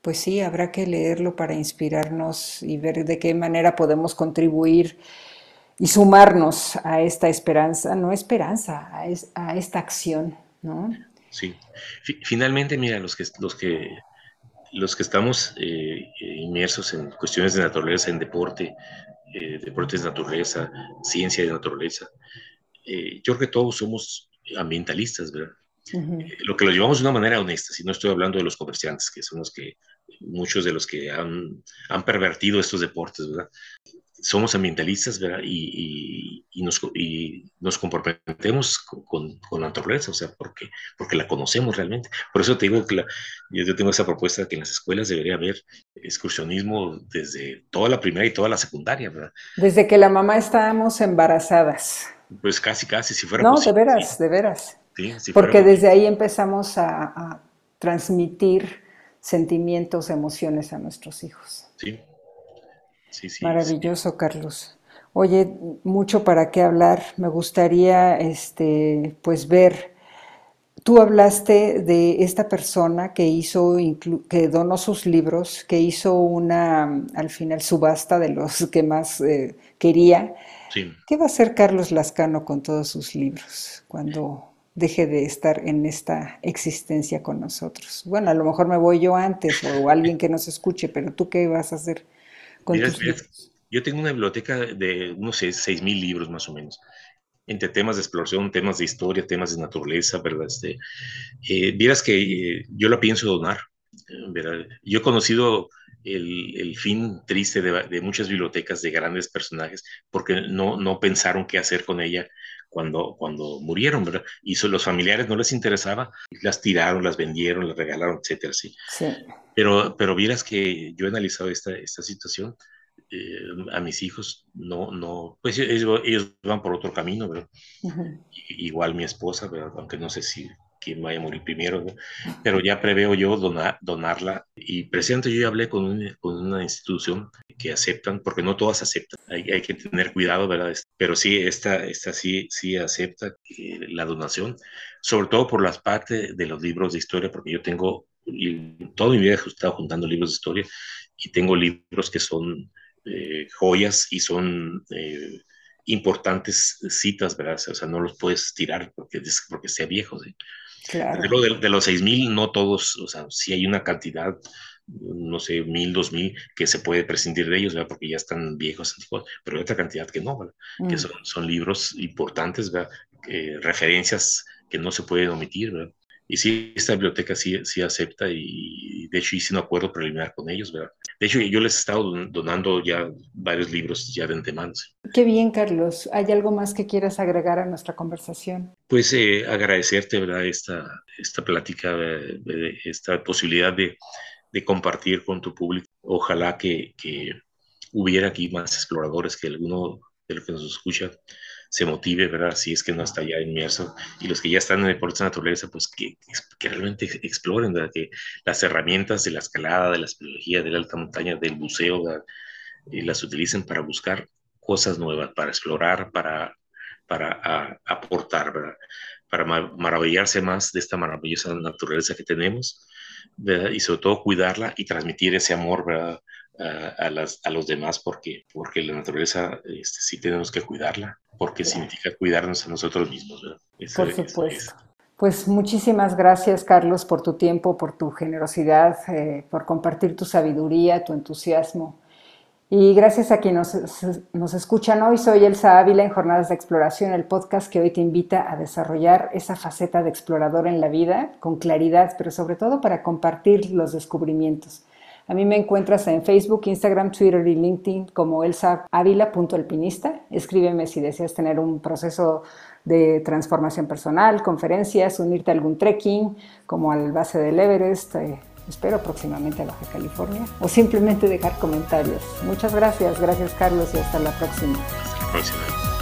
Pues sí, habrá que leerlo para inspirarnos y ver de qué manera podemos contribuir y sumarnos a esta esperanza, no esperanza, a, esta acción, ¿no? Sí. Finalmente, mira, los que, los que, los que estamos eh, inmersos en cuestiones de naturaleza, en deporte, eh, deportes de naturaleza, ciencia de naturaleza, eh, yo creo que todos somos ambientalistas, ¿verdad? Lo que lo llevamos de una manera honesta, si no estoy hablando de los comerciantes, que son los que muchos de los que han, han pervertido estos deportes, ¿verdad? Somos ambientalistas, ¿verdad? Y, y, nos, y nos, comprometemos con, con, la naturaleza, o sea, porque, porque la conocemos realmente. Por eso te digo que la, yo tengo esa propuesta que en las escuelas debería haber excursionismo desde toda la primaria y toda la secundaria, ¿verdad? Desde que la mamá estábamos embarazadas. Pues casi, casi, si fuera No, de veras, de veras. Sí, porque desde ahí empezamos a, a transmitir sentimientos, emociones a nuestros hijos. Sí. Sí, sí, Maravilloso, Carlos. Oye, mucho para qué hablar. Me gustaría, este, pues ver. Tú hablaste de esta persona que hizo, que donó sus libros, que hizo una, al final, subasta de los que más eh, quería. Sí. ¿Qué va a hacer Carlos Lascano con todos sus libros cuando deje de estar en esta existencia con nosotros? Bueno, a lo mejor me voy yo antes o alguien que nos escuche, pero tú qué vas a hacer con tus libros? Yo tengo una biblioteca de unos 6.000 libros más o menos, entre temas de exploración, temas de historia, temas de naturaleza, ¿verdad? Este, eh, vieras que eh, yo la pienso donar, ¿verdad? Yo he conocido el, el fin triste de, de, muchas bibliotecas de grandes personajes porque no, no pensaron qué hacer con ella cuando, cuando murieron, ¿verdad? Y a los familiares no les interesaba, las tiraron, las vendieron, las regalaron, etcétera, sí. sí. Pero, pero vieras que yo he analizado esta, esta situación eh, a mis hijos no, no, pues ellos, ellos van por otro camino, ¿verdad? Igual mi esposa, ¿verdad? Aunque no sé si quién vaya a morir primero, pero ya preveo yo donar, donarla. Y presidente, yo ya hablé con, con, una institución que aceptan, porque no todas aceptan, hay, hay, que tener cuidado, ¿verdad? Pero sí, esta, esta sí, sí acepta eh, la donación, sobre todo por las partes de los libros de historia, porque yo tengo, toda mi vida he estado juntando libros de historia y tengo libros que son eh, joyas y son eh, importantes citas, ¿verdad? O sea, no los puedes tirar porque, porque sea viejo. ¿sí? Claro. De, de, los 6.000, no todos, o sea, sí hay una cantidad, no sé, mil, dos mil, que se puede prescindir de ellos, ¿verdad? Porque ya están viejos, antiguos, pero hay otra cantidad que no, ¿verdad? Que mm. son, son, libros importantes, ¿verdad? referencias que no se pueden omitir, ¿verdad? Y sí, esta biblioteca sí, sí acepta y de hecho hice un acuerdo preliminar con ellos, ¿verdad? De hecho, yo les he estado donando ya varios libros ya de antemano. Qué bien, Carlos. ¿Hay algo más que quieras agregar a nuestra conversación? Pues eh, agradecerte, ¿verdad? Esta, esta plática, esta posibilidad de, de, compartir con tu público. Ojalá que, que hubiera aquí más exploradores, que alguno de los que nos escucha se motive, ¿verdad? Si es que no está ya inmerso. Y los que ya están en deportes de naturaleza, pues que, que realmente exploren, ¿verdad? Que las herramientas de la escalada, de la espeleología, de la alta montaña, del buceo, y las utilicen para buscar cosas nuevas, para explorar, para, para aportar, ¿verdad? Para maravillarse más de esta maravillosa naturaleza que tenemos, ¿verdad? Y sobre todo cuidarla y transmitir ese amor, ¿verdad? A, las, a, los demás porque, porque la naturaleza este, sí tenemos que cuidarla, porque significa cuidarnos a nosotros mismos. por supuesto. Pues muchísimas gracias, Carlos, por tu tiempo, por tu generosidad, eh, por compartir tu sabiduría, tu entusiasmo. Y gracias a quienes nos, nos, escuchan hoy, soy Elsa Ávila en Jornadas de Exploración, el podcast que hoy te invita a desarrollar esa faceta de explorador en la vida con claridad, pero sobre todo para compartir los descubrimientos. A mí me encuentras en Facebook, Instagram, Twitter y LinkedIn como elsavila.alpinista. Escríbeme si deseas tener un proceso de transformación personal, conferencias, unirte a algún trekking como al base del Everest. Eh, espero próximamente a Baja California o simplemente dejar comentarios. Muchas gracias, gracias Carlos y hasta la próxima. Hasta la próxima.